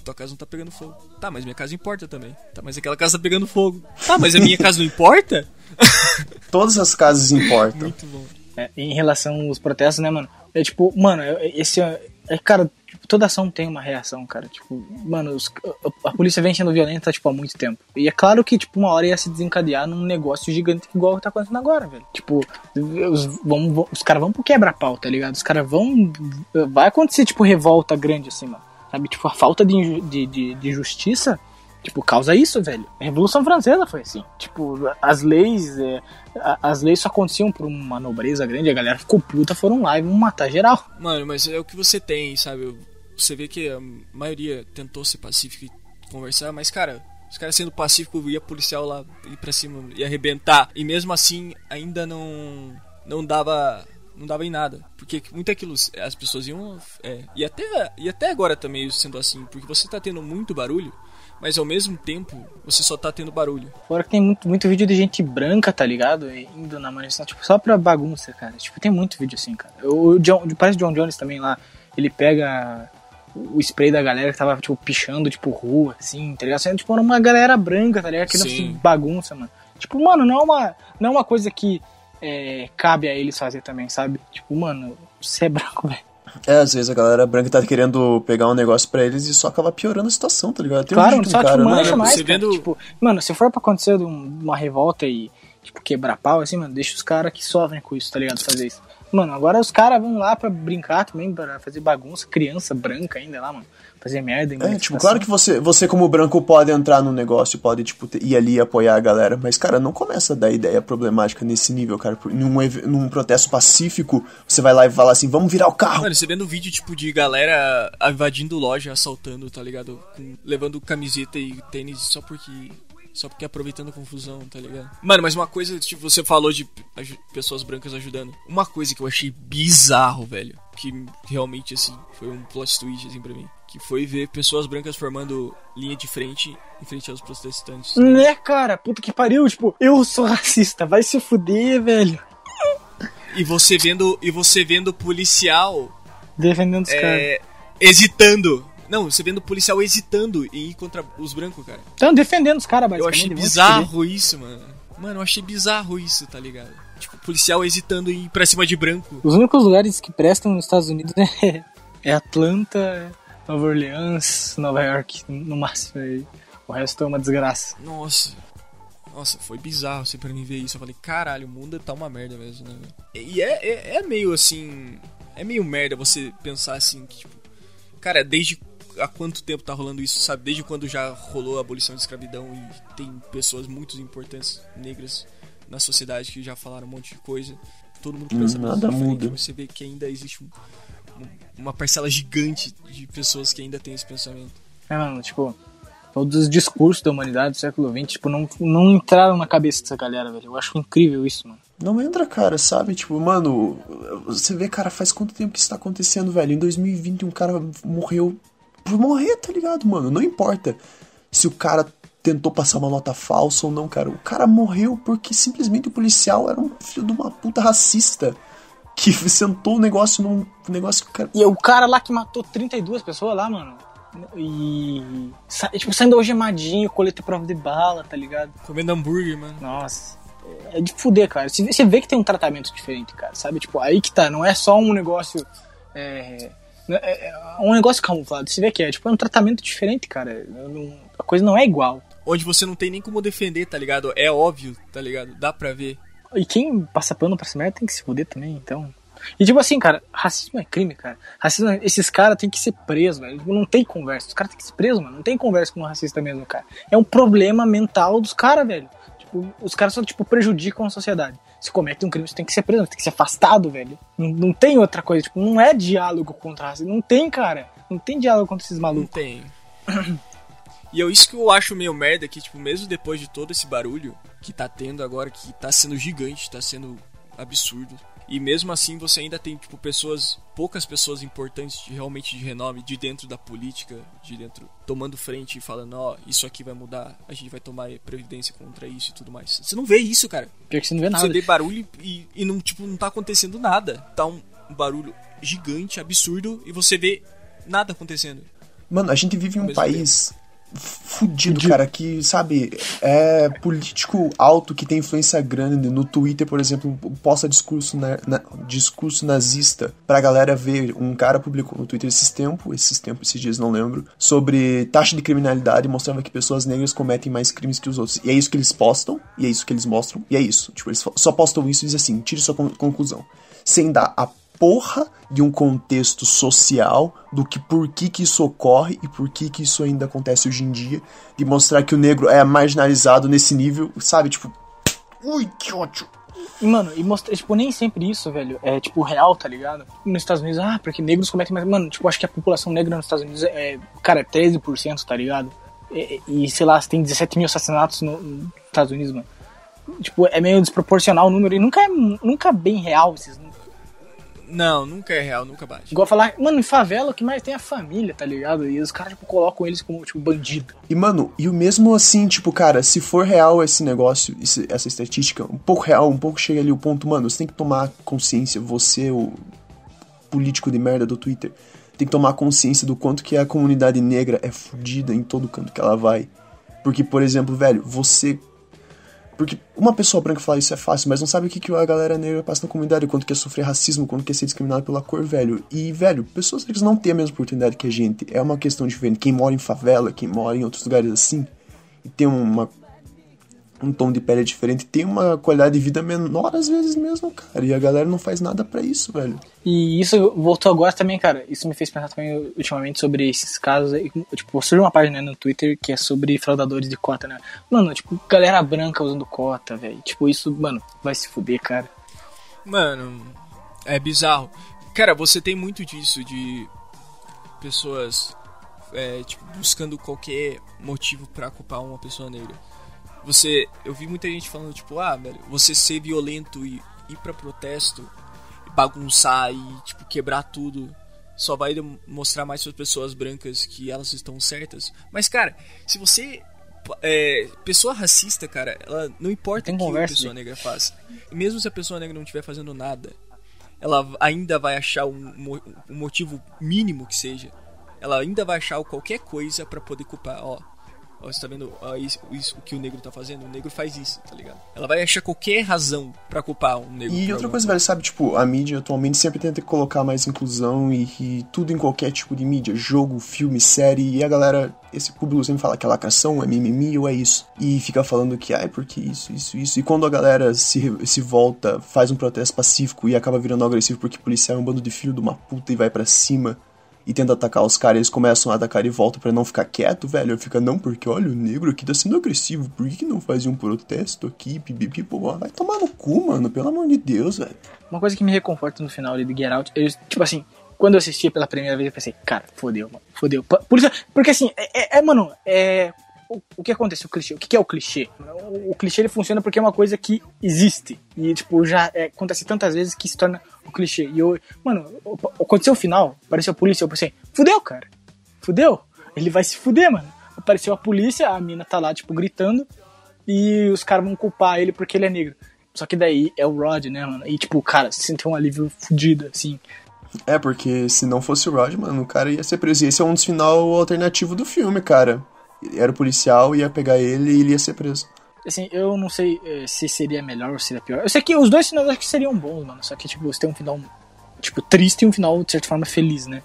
Porque tua casa não tá pegando fogo. Tá, mas minha casa importa também. Tá, mas aquela casa tá pegando fogo. Tá, mas a minha casa não importa? Todas as casas importam. Muito bom. É, em relação aos protestos, né, mano? É tipo, mano, esse. É, cara, tipo, toda ação tem uma reação, cara. Tipo, mano, os, a, a, polícia vem sendo violenta, tipo, há muito tempo. E é claro que, tipo, uma hora ia se desencadear num negócio gigante igual tá acontecendo agora, velho. Tipo, os, vão, os caras vão pro quebra-pau, tá ligado? Os caras vão. Vai acontecer, tipo, revolta grande assim, mano. Sabe, tipo, a falta de, de, de, de justiça, tipo, causa isso, velho. A Revolução Francesa foi assim. Tipo, as leis, é, as leis só aconteciam por uma nobreza grande, a galera ficou puta, foram lá e vão matar geral. Mano, mas é o que você tem, sabe? Você vê que a maioria tentou ser pacífico e conversar, mas, cara, os caras sendo pacífico, ia policial lá ir pra cima e arrebentar. E mesmo assim, ainda não, não dava não dava em nada. Porque muito aquilo, as pessoas iam. É, e, até, e até agora também sendo assim, porque você tá tendo muito barulho, mas ao mesmo tempo você só tá tendo barulho. Fora que tem muito, muito vídeo de gente branca, tá ligado? Indo na manifestação, tipo, só pra bagunça, cara. Tipo, tem muito vídeo assim, cara. O John, parece John Jones também lá, ele pega o spray da galera que tava, tipo, pichando, tipo, rua, assim, tá ligado? Sendo, tipo, uma galera branca, tá ligado? Que não bagunça, mano. Tipo, mano, não é uma, não é uma coisa que é, cabe a eles fazer também, sabe? Tipo, mano, você é branco, velho. É, às vezes a galera branca tá querendo pegar um negócio pra eles e só acaba piorando a situação, tá ligado? Tem claro, um só cara, tipo, mancha né? mais, vendo... Tipo, mano, se for pra acontecer uma revolta e, tipo, quebrar pau, assim, mano, deixa os caras que sofrem com isso, tá ligado? Fazer isso. Mano, agora os caras vão lá pra brincar também, pra fazer bagunça, criança branca ainda lá, mano fazer merda. É, tipo, claro que você, você como branco pode entrar no negócio, pode, tipo, ir ali e apoiar a galera, mas, cara, não começa a dar ideia problemática nesse nível, cara. Num, num protesto pacífico, você vai lá e fala assim, vamos virar o carro. Mano, você vendo vídeo, tipo, de galera invadindo loja, assaltando, tá ligado? Com, levando camiseta e tênis só porque só porque aproveitando a confusão, tá ligado? Mano, mas uma coisa, tipo, você falou de pessoas brancas ajudando. Uma coisa que eu achei bizarro, velho. Que realmente, assim, foi um plot twist, assim, pra mim que foi ver pessoas brancas formando linha de frente em frente aos protestantes. Né, cara? Puta que pariu, tipo, eu sou racista, vai se fuder, velho. E você vendo, e você vendo policial defendendo os é, caras. Hesitando. Não, você vendo policial hesitando em ir contra os brancos, cara. Estão defendendo os caras, Eu achei bizarro isso, mano. Mano, eu achei bizarro isso, tá ligado? Tipo, policial hesitando em ir pra cima de branco. Os únicos lugares que prestam nos Estados Unidos é, é Atlanta, Nova Orleans, Nova York, no máximo. Aí. O resto é uma desgraça. Nossa. Nossa, foi bizarro você pra mim ver isso. Eu falei, caralho, o mundo tá uma merda mesmo, né? E é, é, é meio assim. É meio merda você pensar assim, que, tipo. Cara, desde há quanto tempo tá rolando isso, sabe? Desde quando já rolou a abolição da escravidão e tem pessoas muito importantes negras na sociedade que já falaram um monte de coisa. Todo mundo pensa hum, nada muda. Você vê que ainda existe um, uma parcela gigante de pessoas que ainda tem esse pensamento. É, mano, tipo, todos os discursos da humanidade do século XX, tipo, não, não entraram na cabeça dessa galera, velho. Eu acho incrível isso, mano. Não entra, cara, sabe? Tipo, mano, você vê, cara, faz quanto tempo que isso tá acontecendo, velho? Em 2020 um cara morreu por morrer, tá ligado, mano? Não importa se o cara tentou passar uma nota falsa ou não, cara. O cara morreu porque simplesmente o policial era um filho de uma puta racista que sentou o negócio num negócio que o cara... E o cara lá que matou 32 pessoas lá, mano. E. Tipo, saindo algemadinho, colete prova de bala, tá ligado? Comendo hambúrguer, mano. Nossa. É de fuder, cara. Você vê que tem um tratamento diferente, cara. Sabe? Tipo, aí que tá. Não é só um negócio. É, é, é um negócio camuflado. Você vê que é. Tipo, é um tratamento diferente, cara. Não, a coisa não é igual. Onde você não tem nem como defender, tá ligado? É óbvio, tá ligado? Dá pra ver. E quem passa pano pra essa merda tem que se fuder também, então. E tipo assim, cara, racismo é crime, cara. Racismo, esses caras têm que ser presos, velho. Não tem conversa. Os caras têm que ser presos, mano. Não tem conversa com um racista mesmo, cara. É um problema mental dos caras, velho. Tipo, os caras só, tipo, prejudicam a sociedade. Se comete um crime, você tem que ser preso, tem que ser afastado, velho. Não, não tem outra coisa, tipo, não é diálogo contra racismo. Não tem, cara. Não tem diálogo contra esses malucos. Não tem. E é isso que eu acho meio merda, que, tipo, mesmo depois de todo esse barulho que tá tendo agora, que tá sendo gigante, tá sendo absurdo. E mesmo assim você ainda tem, tipo, pessoas, poucas pessoas importantes de, realmente de renome de dentro da política, de dentro, tomando frente e falando, ó, oh, isso aqui vai mudar, a gente vai tomar previdência contra isso e tudo mais. Você não vê isso, cara. Pior que você não vê nada. Você vê barulho e, e não, tipo, não tá acontecendo nada. Tá um, barulho gigante, absurdo, e você vê nada acontecendo. Mano, a gente vive em um país tempo fudido, cara, que, sabe, é político alto que tem influência grande. No Twitter, por exemplo, posta discurso, na, na, discurso nazista pra galera ver. Um cara publicou no Twitter esses tempos, esses tempos, esses dias, não lembro, sobre taxa de criminalidade mostrava que pessoas negras cometem mais crimes que os outros. E é isso que eles postam, e é isso que eles mostram, e é isso. Tipo, eles só postam isso e dizem assim, tire sua conclusão. Sem dar a porra de um contexto social do que por que, que isso ocorre e por que, que isso ainda acontece hoje em dia, de mostrar que o negro é marginalizado nesse nível, sabe? Tipo, ui, que ódio. Mano, e mostra, tipo, nem sempre isso, velho, é, tipo, real, tá ligado? Nos Estados Unidos, ah, porque negros cometem mais. Mano, tipo, acho que a população negra nos Estados Unidos é, cara, é 13%, tá ligado? E, e, sei lá, tem 17 mil assassinatos no, nos Estados Unidos, mano. Tipo, é meio desproporcional o número, e nunca é nunca bem real esses números. Não, nunca é real, nunca bate. Igual falar, mano, em favela o que mais tem é a família, tá ligado? E os caras, tipo, colocam eles como, tipo, bandido. E, mano, e o mesmo assim, tipo, cara, se for real esse negócio, esse, essa estatística, um pouco real, um pouco chega ali o ponto, mano, você tem que tomar consciência, você, o político de merda do Twitter, tem que tomar consciência do quanto que a comunidade negra é fodida em todo canto que ela vai. Porque, por exemplo, velho, você porque uma pessoa branca falar isso é fácil, mas não sabe o que, que a galera negra passa na comunidade, quanto quer sofrer racismo, quanto quer ser discriminado pela cor, velho. E, velho, pessoas negras não têm a mesma oportunidade que a gente. É uma questão diferente. Quem mora em favela, quem mora em outros lugares assim, e tem uma um tom de pele diferente, tem uma qualidade de vida menor às vezes mesmo, cara. E a galera não faz nada para isso, velho. E isso voltou agora também, cara. Isso me fez pensar também ultimamente sobre esses casos. Tipo, surgiu uma página no Twitter que é sobre fraudadores de cota, né? Mano, tipo, galera branca usando cota, velho. Tipo, isso, mano, vai se fuder, cara. Mano, é bizarro. Cara, você tem muito disso de pessoas é, tipo, buscando qualquer motivo para culpar uma pessoa negra você. Eu vi muita gente falando, tipo, ah, velho, você ser violento e ir pra protesto, bagunçar e, tipo, quebrar tudo. Só vai mostrar mais para as pessoas brancas que elas estão certas. Mas, cara, se você é, pessoa racista, cara, ela não importa o que a pessoa negra faz. Mesmo se a pessoa negra não estiver fazendo nada, ela ainda vai achar um, um, motivo mínimo que seja. Ela ainda vai achar qualquer coisa para poder culpar. Ó, Ó, você tá vendo ó, isso, isso, o que o negro tá fazendo? O negro faz isso, tá ligado? Ela vai achar qualquer razão para culpar um negro. E outra coisa, velho, sabe, tipo, a mídia atualmente sempre tenta colocar mais inclusão e, e, tudo em qualquer tipo de mídia. Jogo, filme, série, e a galera, esse público sempre fala que é lacração, é mimimi ou é isso. E fica falando que, ai, porque isso, isso, isso. E quando a galera se, se volta, faz um protesto pacífico e acaba virando agressivo porque policial é um bando de filho de uma puta e vai para cima e tenta atacar os caras, eles começam a atacar e voltam para não ficar quieto, velho. Fica, não, porque olha, o negro aqui tá sendo agressivo, por que, que não faz um protesto aqui, pipipi, vai tomar no cu, mano, pelo amor de Deus, velho. Uma coisa que me reconforta no final ali do Get Out, eu, tipo assim, quando eu assisti pela primeira vez, eu pensei, cara, fodeu, mano, fodeu. Por isso, porque assim, é, é, é mano, é o, que acontece? O clichê. O que, é o clichê? O, o, clichê ele funciona porque é uma coisa que existe. E, tipo, já é, acontece tantas vezes que se torna o clichê. E eu, mano, aconteceu o final, apareceu a polícia, eu pensei, fudeu, cara. Fudeu. Ele vai se fuder, mano. Apareceu a polícia, a mina tá lá, tipo, gritando. E os caras vão culpar ele porque ele é negro. Só que daí é o Rod, né, mano? E, tipo, cara, se sentiu um alívio fudido, assim. É, porque se não fosse o Rod, mano, o cara ia ser preso. E esse é um dos final alternativo do filme, cara era o policial, ia pegar ele e ele ia ser preso. Assim, eu não sei eh, se seria melhor ou seria pior. Eu sei que os dois finais acho que seriam bons, mano. Só que, tipo, você tem um final, tipo, triste e um final, de certa forma, feliz, né?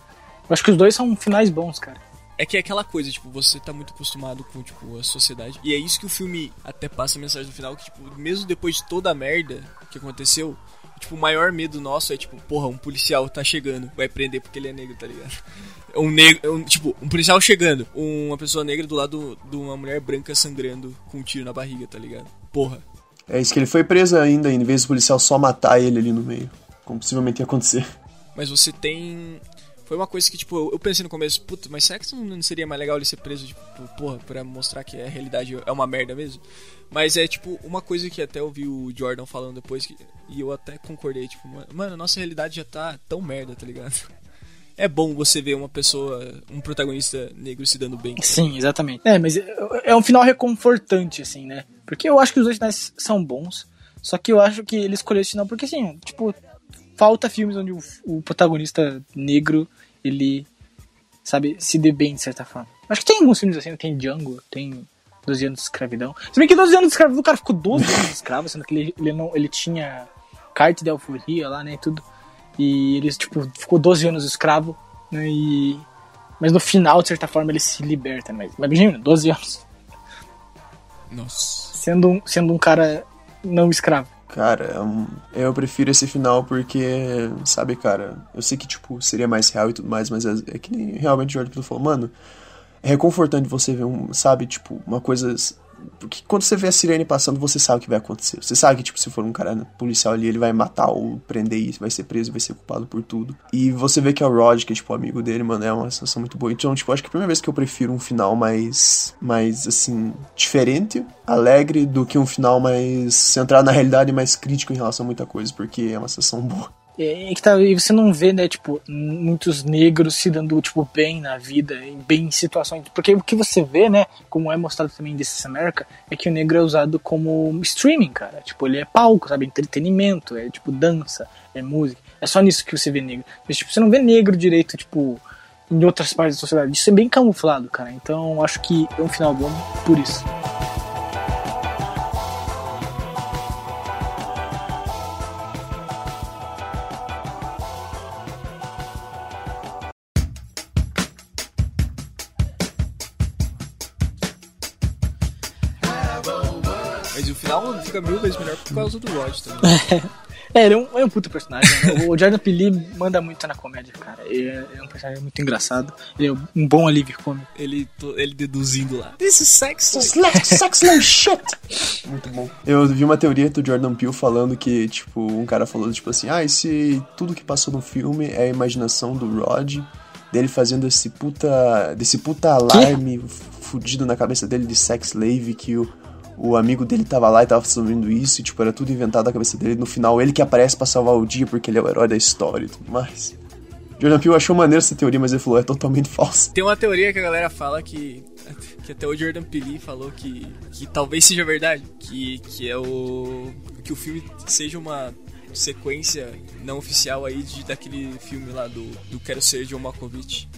Eu acho que os dois são finais bons, cara. É que é aquela coisa, tipo, você tá muito acostumado com, tipo, a sociedade. E é isso que o filme até passa a mensagem no final, que, tipo, mesmo depois de toda a merda que aconteceu, Tipo, o maior medo nosso é, tipo, porra, um policial tá chegando, vai prender porque ele é negro, tá ligado? Um negro, um, tipo, um policial chegando, uma pessoa negra do lado de uma mulher branca sangrando com um tiro na barriga, tá ligado? Porra. É isso que ele foi preso ainda, em vez do policial só matar ele ali no meio. Como possivelmente ia acontecer. Mas você tem foi uma coisa que, tipo, eu pensei no começo, puta, mas será que não seria mais legal ele ser preso, tipo, porra, pra mostrar que a realidade é uma merda mesmo? Mas é, tipo, uma coisa que até eu vi o Jordan falando depois, que, e eu até concordei, tipo, mano, nossa realidade já tá tão merda, tá ligado? É bom você ver uma pessoa, um protagonista negro se dando bem. Sim, exatamente. É, mas é um final reconfortante, assim, né? Porque eu acho que os dois finais são bons, só que eu acho que ele escolheu esse final porque, assim, tipo, falta filmes onde o, o, protagonista negro ele sabe se dê bem de certa forma. Acho que tem alguns filmes assim, tem Django, tem 12 anos de escravidão. Se bem que 12 anos de escravidão, o cara ficou 12 anos de escravo, sendo que ele, ele, não, ele tinha carta de alforria lá, né, e tudo. E ele, tipo, ficou 12 anos escravo, né, e... Mas no final, de certa forma, ele se liberta, mas, mas imagina, 12 anos. Nossa. Sendo um, sendo um cara não escravo. Cara, eu prefiro esse final porque, sabe, cara, eu sei que, tipo, seria mais real e tudo mais, mas é, é que nem realmente o Jordan falou, mano, é reconfortante você ver um, sabe, tipo, uma coisa porque quando você vê a sirene passando, você sabe o que vai acontecer. Você sabe que, tipo, se for um cara policial ali, ele vai matar ou prender isso, vai ser preso, vai ser culpado por tudo. E você vê que é o Rod, que é, tipo, amigo dele, mano, é uma sensação muito boa. Então, tipo, acho que é a primeira vez que eu prefiro um final mais, mais, assim, diferente, alegre, do que um final mais centrado na realidade e mais crítico em relação a muita coisa, porque é uma sensação boa. É, que tá, e você não vê, né, tipo, muitos negros se dando, tipo, bem na vida, bem em situações. Porque o que você vê, né, como é mostrado também em This America, é que o negro é usado como streaming, cara. Tipo, ele é palco, sabe? Entretenimento, é tipo dança, é música. É só nisso que você vê negro. Mas, tipo, você não vê negro direito, tipo, em outras partes da sociedade. Isso é bem camuflado, cara. Então, acho que é um final bom por isso. Fica mil vezes melhor por causa do Rod também. É, ele é um, é um puto personagem. Né? O Jordan Peele manda muito na comédia, cara. Ele é, é, um personagem muito engraçado. Ele é um bom alívio cômico. Ele, ele deduzindo lá. This is sex. sex no shit. Muito bom. Eu vi uma teoria do Jordan Peele falando que, tipo, um cara falou, tipo assim, ah, esse tudo que passou no filme é a imaginação do Rod, dele fazendo esse puta, desse puta alarme que? fudido na cabeça dele de sex slave que o o amigo dele tava lá e tava fazendo isso, e tipo, era tudo inventado na cabeça dele. No final, ele que aparece para salvar o dia porque ele é o herói da história e tudo mais. Jordan Peele achou maneiro essa teoria, mas ele falou, é totalmente falsa. Tem uma teoria que a galera fala que. Que até o Jordan Peele falou que, que talvez seja verdade. Que, que é o. Que o filme seja uma sequência não oficial aí de, daquele filme lá do, do Quero Ser John Malkovich.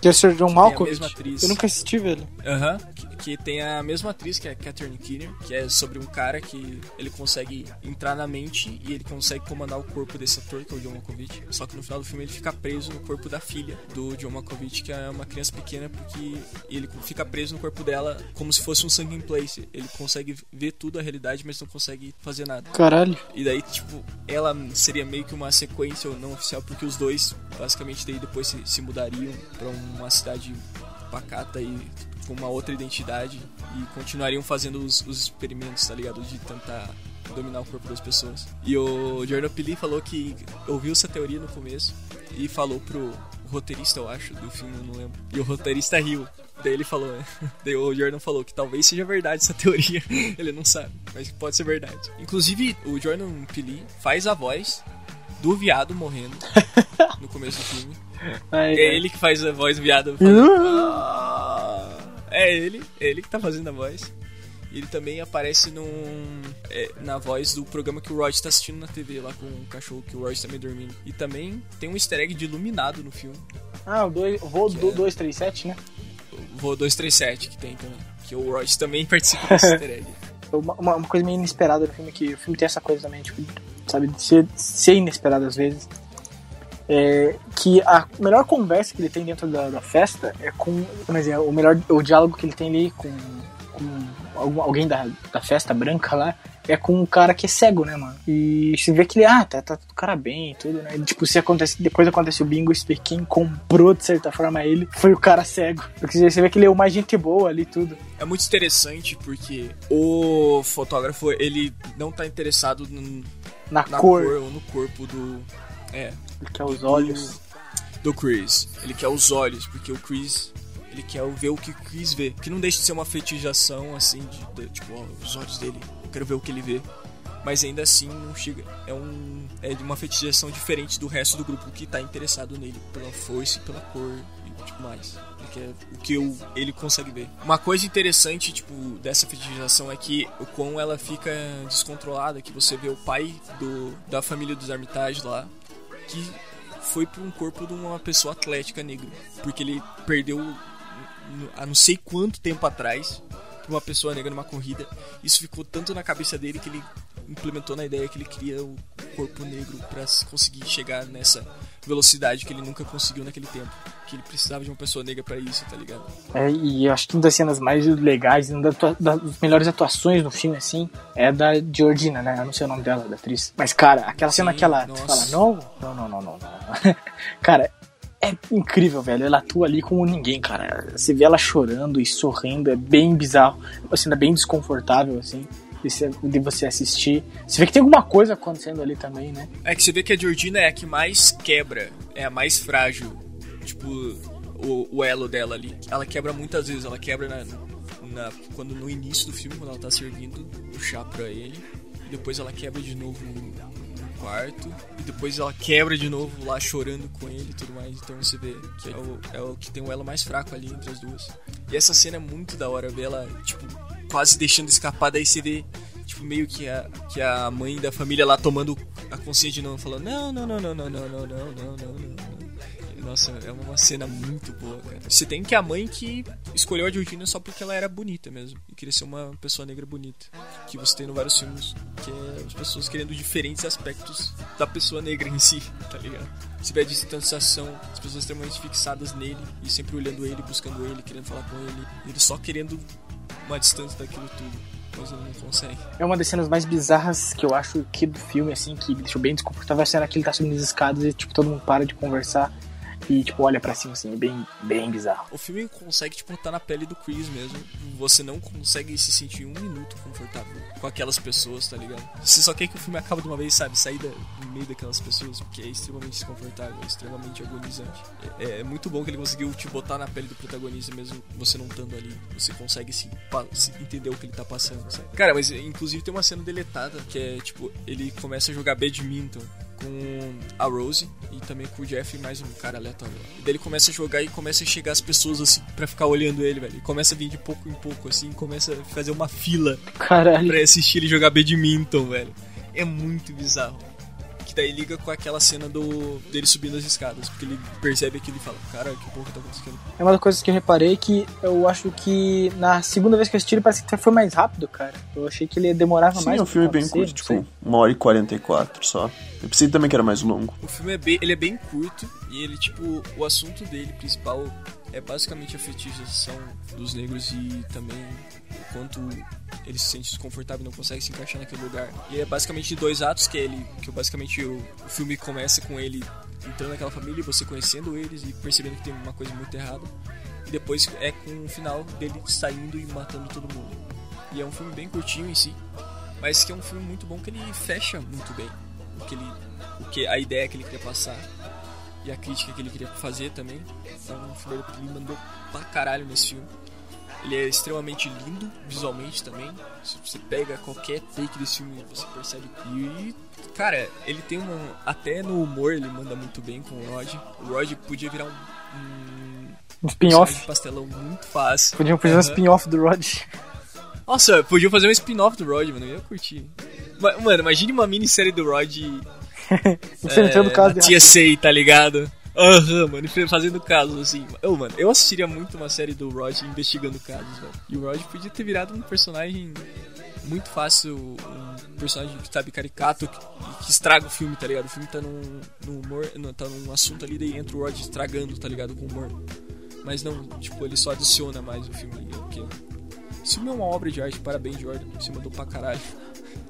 Quero Ser John Malkovich? Eu nunca assisti, velho. Aham. Uhum que tem a mesma atriz, que é a Catherine Keener, que é sobre um cara que ele consegue entrar na mente e ele consegue comandar o corpo desse ator, que é o John Malkovich. Só que no final do filme ele fica preso no corpo da filha do John Malkovich, que é uma criança pequena, porque ele fica preso no corpo dela como se fosse um sangue in place. Ele consegue ver tudo a realidade, mas não consegue fazer nada. Caralho. E daí, tipo, ela seria meio que uma sequência não oficial, porque os dois, basicamente, daí depois se, se mudariam para uma cidade pacata e com uma outra identidade e continuariam fazendo os, os experimentos, tá ligado? De tentar dominar o corpo das pessoas. E o Jordan Peele falou que ouviu essa teoria no começo e falou pro roteirista, eu acho, do filme, não lembro. E o roteirista riu. Daí ele falou, né? Daí o Jordan falou que talvez seja verdade essa teoria. ele não sabe, mas pode ser verdade. Inclusive, o Jordan Peele faz a voz do viado morrendo no começo do filme. Ai, é ele que faz a voz do viado. Ah! É ele, é ele que tá fazendo a voz. Ele também aparece num, é, na voz do programa que o Rod tá assistindo na TV lá com o cachorro que o Rod tá meio dormindo. E também tem um easter egg de iluminado no filme. Ah, o voo do é, 237, né? O voo 237 que tem também. Que o Rod também participa desse easter egg. Uma, uma, coisa meio inesperada no filme, que o filme tem essa coisa também, tipo, sabe, de ser, ser inesperado às vezes é, que a melhor conversa que ele tem dentro da, da festa é com, por exemplo, o melhor o diálogo que ele tem ali com, com alguém da, da festa branca lá é com um cara que é cego, né, mano? E você vê que ele, ah, tá, tá o cara bem e tudo, né? E, tipo, se acontece, depois acontece o bingo, vê quem comprou, de certa forma, ele foi o cara cego. Porque você vê que ele é uma gente boa ali tudo. É muito interessante porque o fotógrafo, ele não tá interessado no, na, na cor. cor ou no corpo do. É. Ele quer os olhos. Do, Chris. Ele quer os olhos, porque o Chris ele quer ver o que o Chris vê. Que não deixa de ser uma fetichização, assim, de, de tipo, ó, os olhos dele, eu quero ver o que ele vê. Mas ainda assim não chega. É um. É uma fetichização diferente do resto do grupo que tá interessado nele, pela força pela cor e tipo mais. Que é o que eu, ele consegue ver. Uma coisa interessante, tipo, dessa fetichização é que o quão ela fica descontrolada, que você vê o pai do, da família dos Armitage lá, que foi para um corpo de uma pessoa atlética negra. Porque ele perdeu há não sei quanto tempo atrás pra uma pessoa negra numa corrida. Isso ficou tanto na cabeça dele que ele implementou na ideia que ele queria o corpo negro para conseguir chegar nessa velocidade que ele nunca conseguiu naquele tempo. Que ele precisava de uma pessoa negra para isso, tá ligado? É, e eu acho que uma das cenas mais legais, uma das melhores atuações no filme, assim, é da Georgina, né? Eu não sei o nome dela, da atriz. Mas, cara, aquela cena Sim, que ela fala, não, não, não, não, não, não. cara, é incrível, velho. Ela atua ali como ninguém, cara. Você vê ela chorando e sorrindo, é bem bizarro. É bem desconfortável, assim, de você assistir. Você vê que tem alguma coisa acontecendo ali também, né? É que você vê que a Georgina é a que mais quebra, é a mais frágil. Tipo, o, o elo dela ali. Ela quebra muitas vezes, ela quebra na, na, quando no início do filme, quando ela tá servindo o chá pra ele. E depois ela quebra de novo quarto e depois ela quebra de novo lá chorando com ele e tudo mais. Então você vê que é o, é o que tem o elo mais fraco ali entre as duas. E essa cena é muito da hora ver ela, tipo, quase deixando escapar, daí você vê, tipo, meio que a, que a mãe da família lá tomando a consciência de novo, falando: não, não, não, não, não, não, não, não, não, não, não. Nossa, é uma cena muito boa, cara. Você tem que a mãe que escolheu a Georgina só porque ela era bonita mesmo. E queria ser uma pessoa negra bonita. Que você tem no vários filmes, que é as pessoas querendo diferentes aspectos da pessoa negra em si, tá ligado? Você vê a distanciação, as pessoas extremamente fixadas nele e sempre olhando ele, buscando ele, querendo falar com ele. E ele só querendo uma distância daquilo tudo mas ele não consegue. É uma das cenas mais bizarras que eu acho que do filme, assim, que me deixou bem desconfortável, a cena que ele tá subindo as escadas e, tipo, todo mundo para de conversar e, tipo, olha para cima, assim, bem, bem bizarro. O filme consegue, tipo, estar na pele do Chris mesmo. Você não consegue se sentir um minuto confortável com aquelas pessoas, tá ligado? Você só quer que o filme acabe de uma vez, sabe? Sair da, do meio daquelas pessoas, porque é extremamente desconfortável, é extremamente agonizante. É, é, muito bom que ele conseguiu te botar na pele do protagonista, mesmo você não estando ali. Você consegue se, se, entender o que ele tá passando, sabe? Cara, mas inclusive tem uma cena deletada que é, tipo, ele começa a jogar badminton com a Rose e também com o Jeff e mais um cara aleatório. E daí ele começa a jogar e começa a chegar as pessoas assim para ficar olhando ele, velho. E começa a vir de pouco em pouco assim, começa a fazer uma fila Caralho. pra assistir ele jogar badminton, velho. É muito bizarro que daí liga com aquela cena do dele subindo as escadas, porque ele percebe aquilo e fala, cara, que porra tá acontecendo? É uma das coisas que eu reparei que eu acho que na segunda vez que eu assisti ele parece que foi mais rápido, cara. Eu achei que ele demorava Sim, mais. Sim, o filme é bem curto, tipo, uma hora e quarenta e quatro só. Eu pensei também que era mais longo. O filme é bem, ele é bem curto e ele, tipo, o assunto dele principal é basicamente a fetichização dos negros e também o quanto ele se sente desconfortável e não consegue se encaixar naquele lugar. E é basicamente dois atos que ele, que basicamente o, o filme começa com ele entrando naquela família, você conhecendo eles e percebendo que tem uma coisa muito errada. E depois é com o final dele saindo e matando todo mundo. E é um filme bem curtinho em si, mas que é um filme muito bom que ele fecha muito bem o que ele, o que a ideia que ele queria passar e a crítica que ele queria fazer também. Então, o filme ele mandou pra caralho nesse filme. Ele é extremamente lindo visualmente também. Se você pega qualquer take desse filme, você percebe. E, cara, ele tem um. Até no humor ele manda muito bem com o Rod. O Rod podia virar um. Um, um spin-off. pastelão muito fácil. Podiam fazer uhum. um spin-off do Rod. Nossa, podiam fazer um spin-off do Rod, mano. Eu ia curtir. Mano, imagine uma minissérie do Rod Enfrentando é, caso de Tia Sei, tá ligado? Aham, uhum, mano, fazendo casos assim. Eu, mano, eu assistiria muito uma série do Rod investigando casos, velho. E o Rod podia ter virado um personagem muito fácil, um personagem que sabe caricato que, que estraga o filme, tá ligado? O filme tá num, num humor, não, tá num assunto ali, daí entra o Rod estragando, tá ligado? Com humor. Mas não, tipo, ele só adiciona mais o filme. Porque esse filme é uma obra de arte, parabéns, Jordan. Você mandou pra caralho.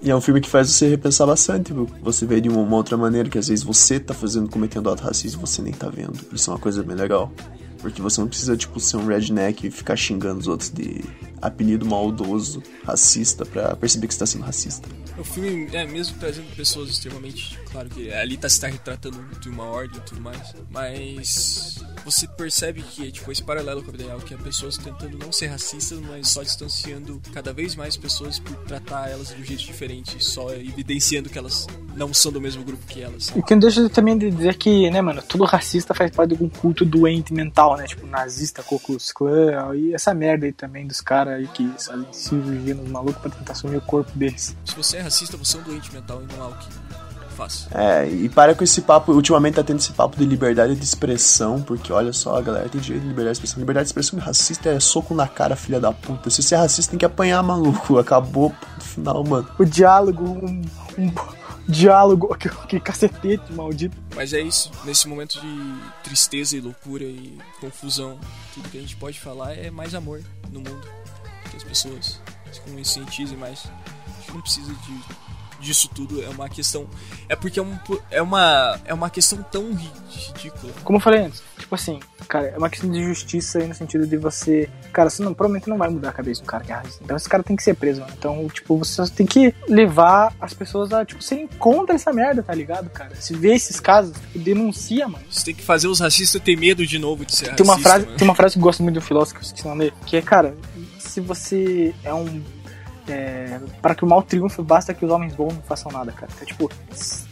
E é um filme que faz você repensar bastante. Você vê de uma, uma outra maneira que às vezes você tá fazendo, cometendo ato racismo e você nem tá vendo. Isso é uma coisa bem legal. Porque você não precisa, tipo, ser um redneck e ficar xingando os outros de apelido maldoso, racista, pra perceber que você tá sendo racista. O filme, é, mesmo trazendo pessoas extremamente. Claro que ali tá se tá retratando de uma ordem e tudo mais. Mas você percebe que, tipo, esse paralelo com a vida real, que é pessoas tentando não ser racistas, mas só distanciando cada vez mais pessoas por tratar elas de um jeito diferente, só evidenciando que elas não são do mesmo grupo que elas. E que não deixa também de dizer que, né, mano, todo racista faz parte de algum culto doente mental, né? Tipo, nazista, Ku Klux Klan, e essa merda aí também dos caras aí que fazem cirurgia nos malucos pra tentar assumir o corpo deles. Se você é racista, você é um doente mental e não há o que faça. É, e para com esse papo, ultimamente tá tendo esse papo de liberdade de expressão, porque olha só, a galera tem direito de liberdade de expressão. Liberdade de expressão racista é soco na cara, filha da puta. Se você é racista, tem que apanhar, maluco. Acabou no final, mano. O diálogo, um, um diálogo, que, que cacetete maldito. Mas é isso, nesse momento de tristeza e loucura e confusão, tudo que a gente pode falar é mais amor no mundo. Que as pessoas se conscientizem mais. A gente não precisa de disso tudo é uma questão é porque é, um, é uma é uma questão tão ridícula como eu falei antes tipo assim cara é uma questão de justiça aí no sentido de você cara você não provavelmente não vai mudar a cabeça do cara que é racista então esse cara tem que ser preso mano. então tipo você tem que levar as pessoas a tipo serem contra essa merda tá ligado cara se vê esses casos tipo, denuncia mano você tem que fazer os racistas ter medo de novo de ser tem racista, uma frase mano. tem uma frase que eu gosto muito do filósofo que que é cara se você é um é, para que o mal triunfe, basta que os homens bons não façam nada, cara. Então, tipo,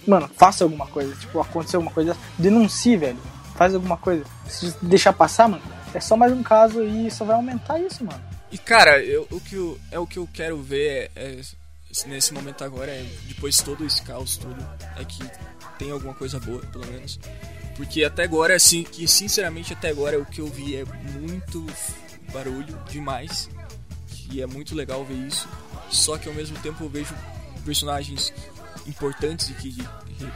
mano, faça alguma coisa. Tipo, aconteceu alguma coisa, denuncie, velho. Faz alguma coisa. Se deixar passar, mano, é só mais um caso e só vai aumentar isso, mano. E cara, eu, o que eu, é o que eu quero ver é, é, nesse momento agora, é, depois de todo esse caos todo, é que tem alguma coisa boa, pelo menos. Porque até agora, assim, que sinceramente até agora o que eu vi é muito barulho demais. E é muito legal ver isso. Só que ao mesmo tempo eu vejo personagens importantes e que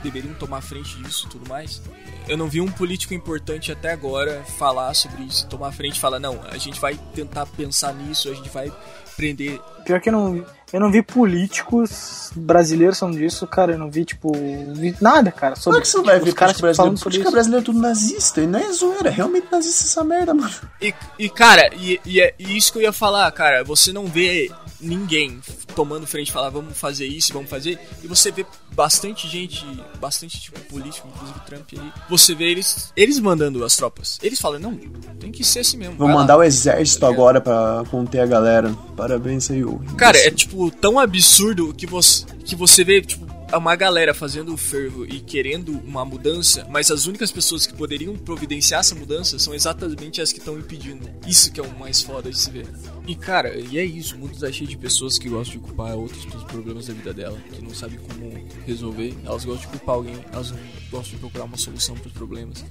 deveriam tomar frente disso e tudo mais. Eu não vi um político importante até agora falar sobre isso, tomar frente e falar, não, a gente vai tentar pensar nisso, a gente vai prender. Pior que eu não, eu não vi políticos brasileiros falando disso, cara. Eu não vi, tipo, vi nada, cara. Como Sobre, é que você não vai ver político brasileiro? Política isso. brasileira é tudo nazista, e não é zoeira, é realmente nazista essa merda, mano. E, e cara, e, e é isso que eu ia falar, cara, você não vê ninguém tomando frente falar vamos fazer isso, vamos fazer, e você vê bastante gente, bastante tipo político, inclusive Trump aí, você vê eles, eles mandando as tropas. Eles falam, não, tem que ser assim mesmo. Vou vai lá." mandar o exército Tá agora pra conter a galera. Parabéns aí. Cara, é tipo tão absurdo que você, que você vê, tipo, uma galera fazendo o fervo e querendo uma mudança, mas as únicas pessoas que poderiam providenciar essa mudança são exatamente as que estão impedindo. Isso que é o mais foda de se ver. E cara, e é isso, o mundo tá cheio de pessoas que gostam de culpar outras pelos problemas da vida dela, que não sabem como resolver. Elas gostam de culpar alguém, elas não gostam de procurar uma solução pros problemas.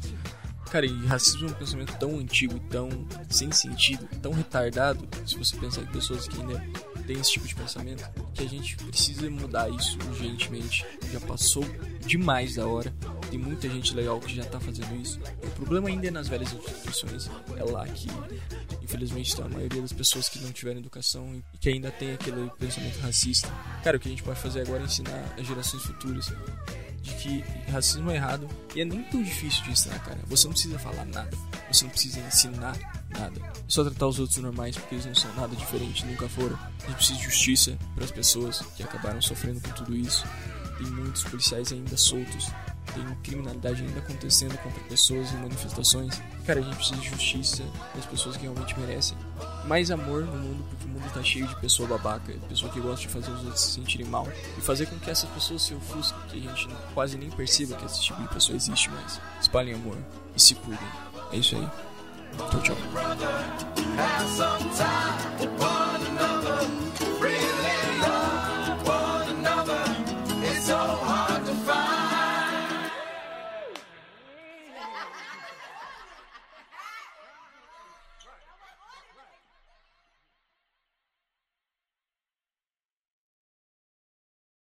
Cara, e racismo é um pensamento tão antigo, tão sem sentido, tão retardado, se você pensar em pessoas que ainda têm esse tipo de pensamento, que a gente precisa mudar isso urgentemente. Já passou demais da hora, tem muita gente legal que já tá fazendo isso. O problema ainda é nas velhas instituições, é lá que, infelizmente, está a maioria das pessoas que não tiveram educação e que ainda tem aquele pensamento racista. Cara, o que a gente pode fazer agora é ensinar as gerações futuras de que racismo é errado e é nem tão difícil de ensinar, cara. Você não precisa falar nada, você não precisa ensinar nada. É só tratar os outros normais porque eles não são nada diferente, nunca foram. A gente precisa de justiça para as pessoas que acabaram sofrendo com tudo isso. Tem muitos policiais ainda soltos, tem criminalidade ainda acontecendo contra pessoas em manifestações. Cara, a gente precisa de justiça das pessoas que realmente merecem. Mais amor no mundo, mundo tá cheio de pessoa babaca, de pessoa que gosta de fazer os outros se sentirem mal, e fazer com que essas pessoas se ofusquem, que a gente quase nem perceba que esse tipo de pessoa existe mais. Espalhem amor e se cuidem. É isso aí. Tchau, tchau.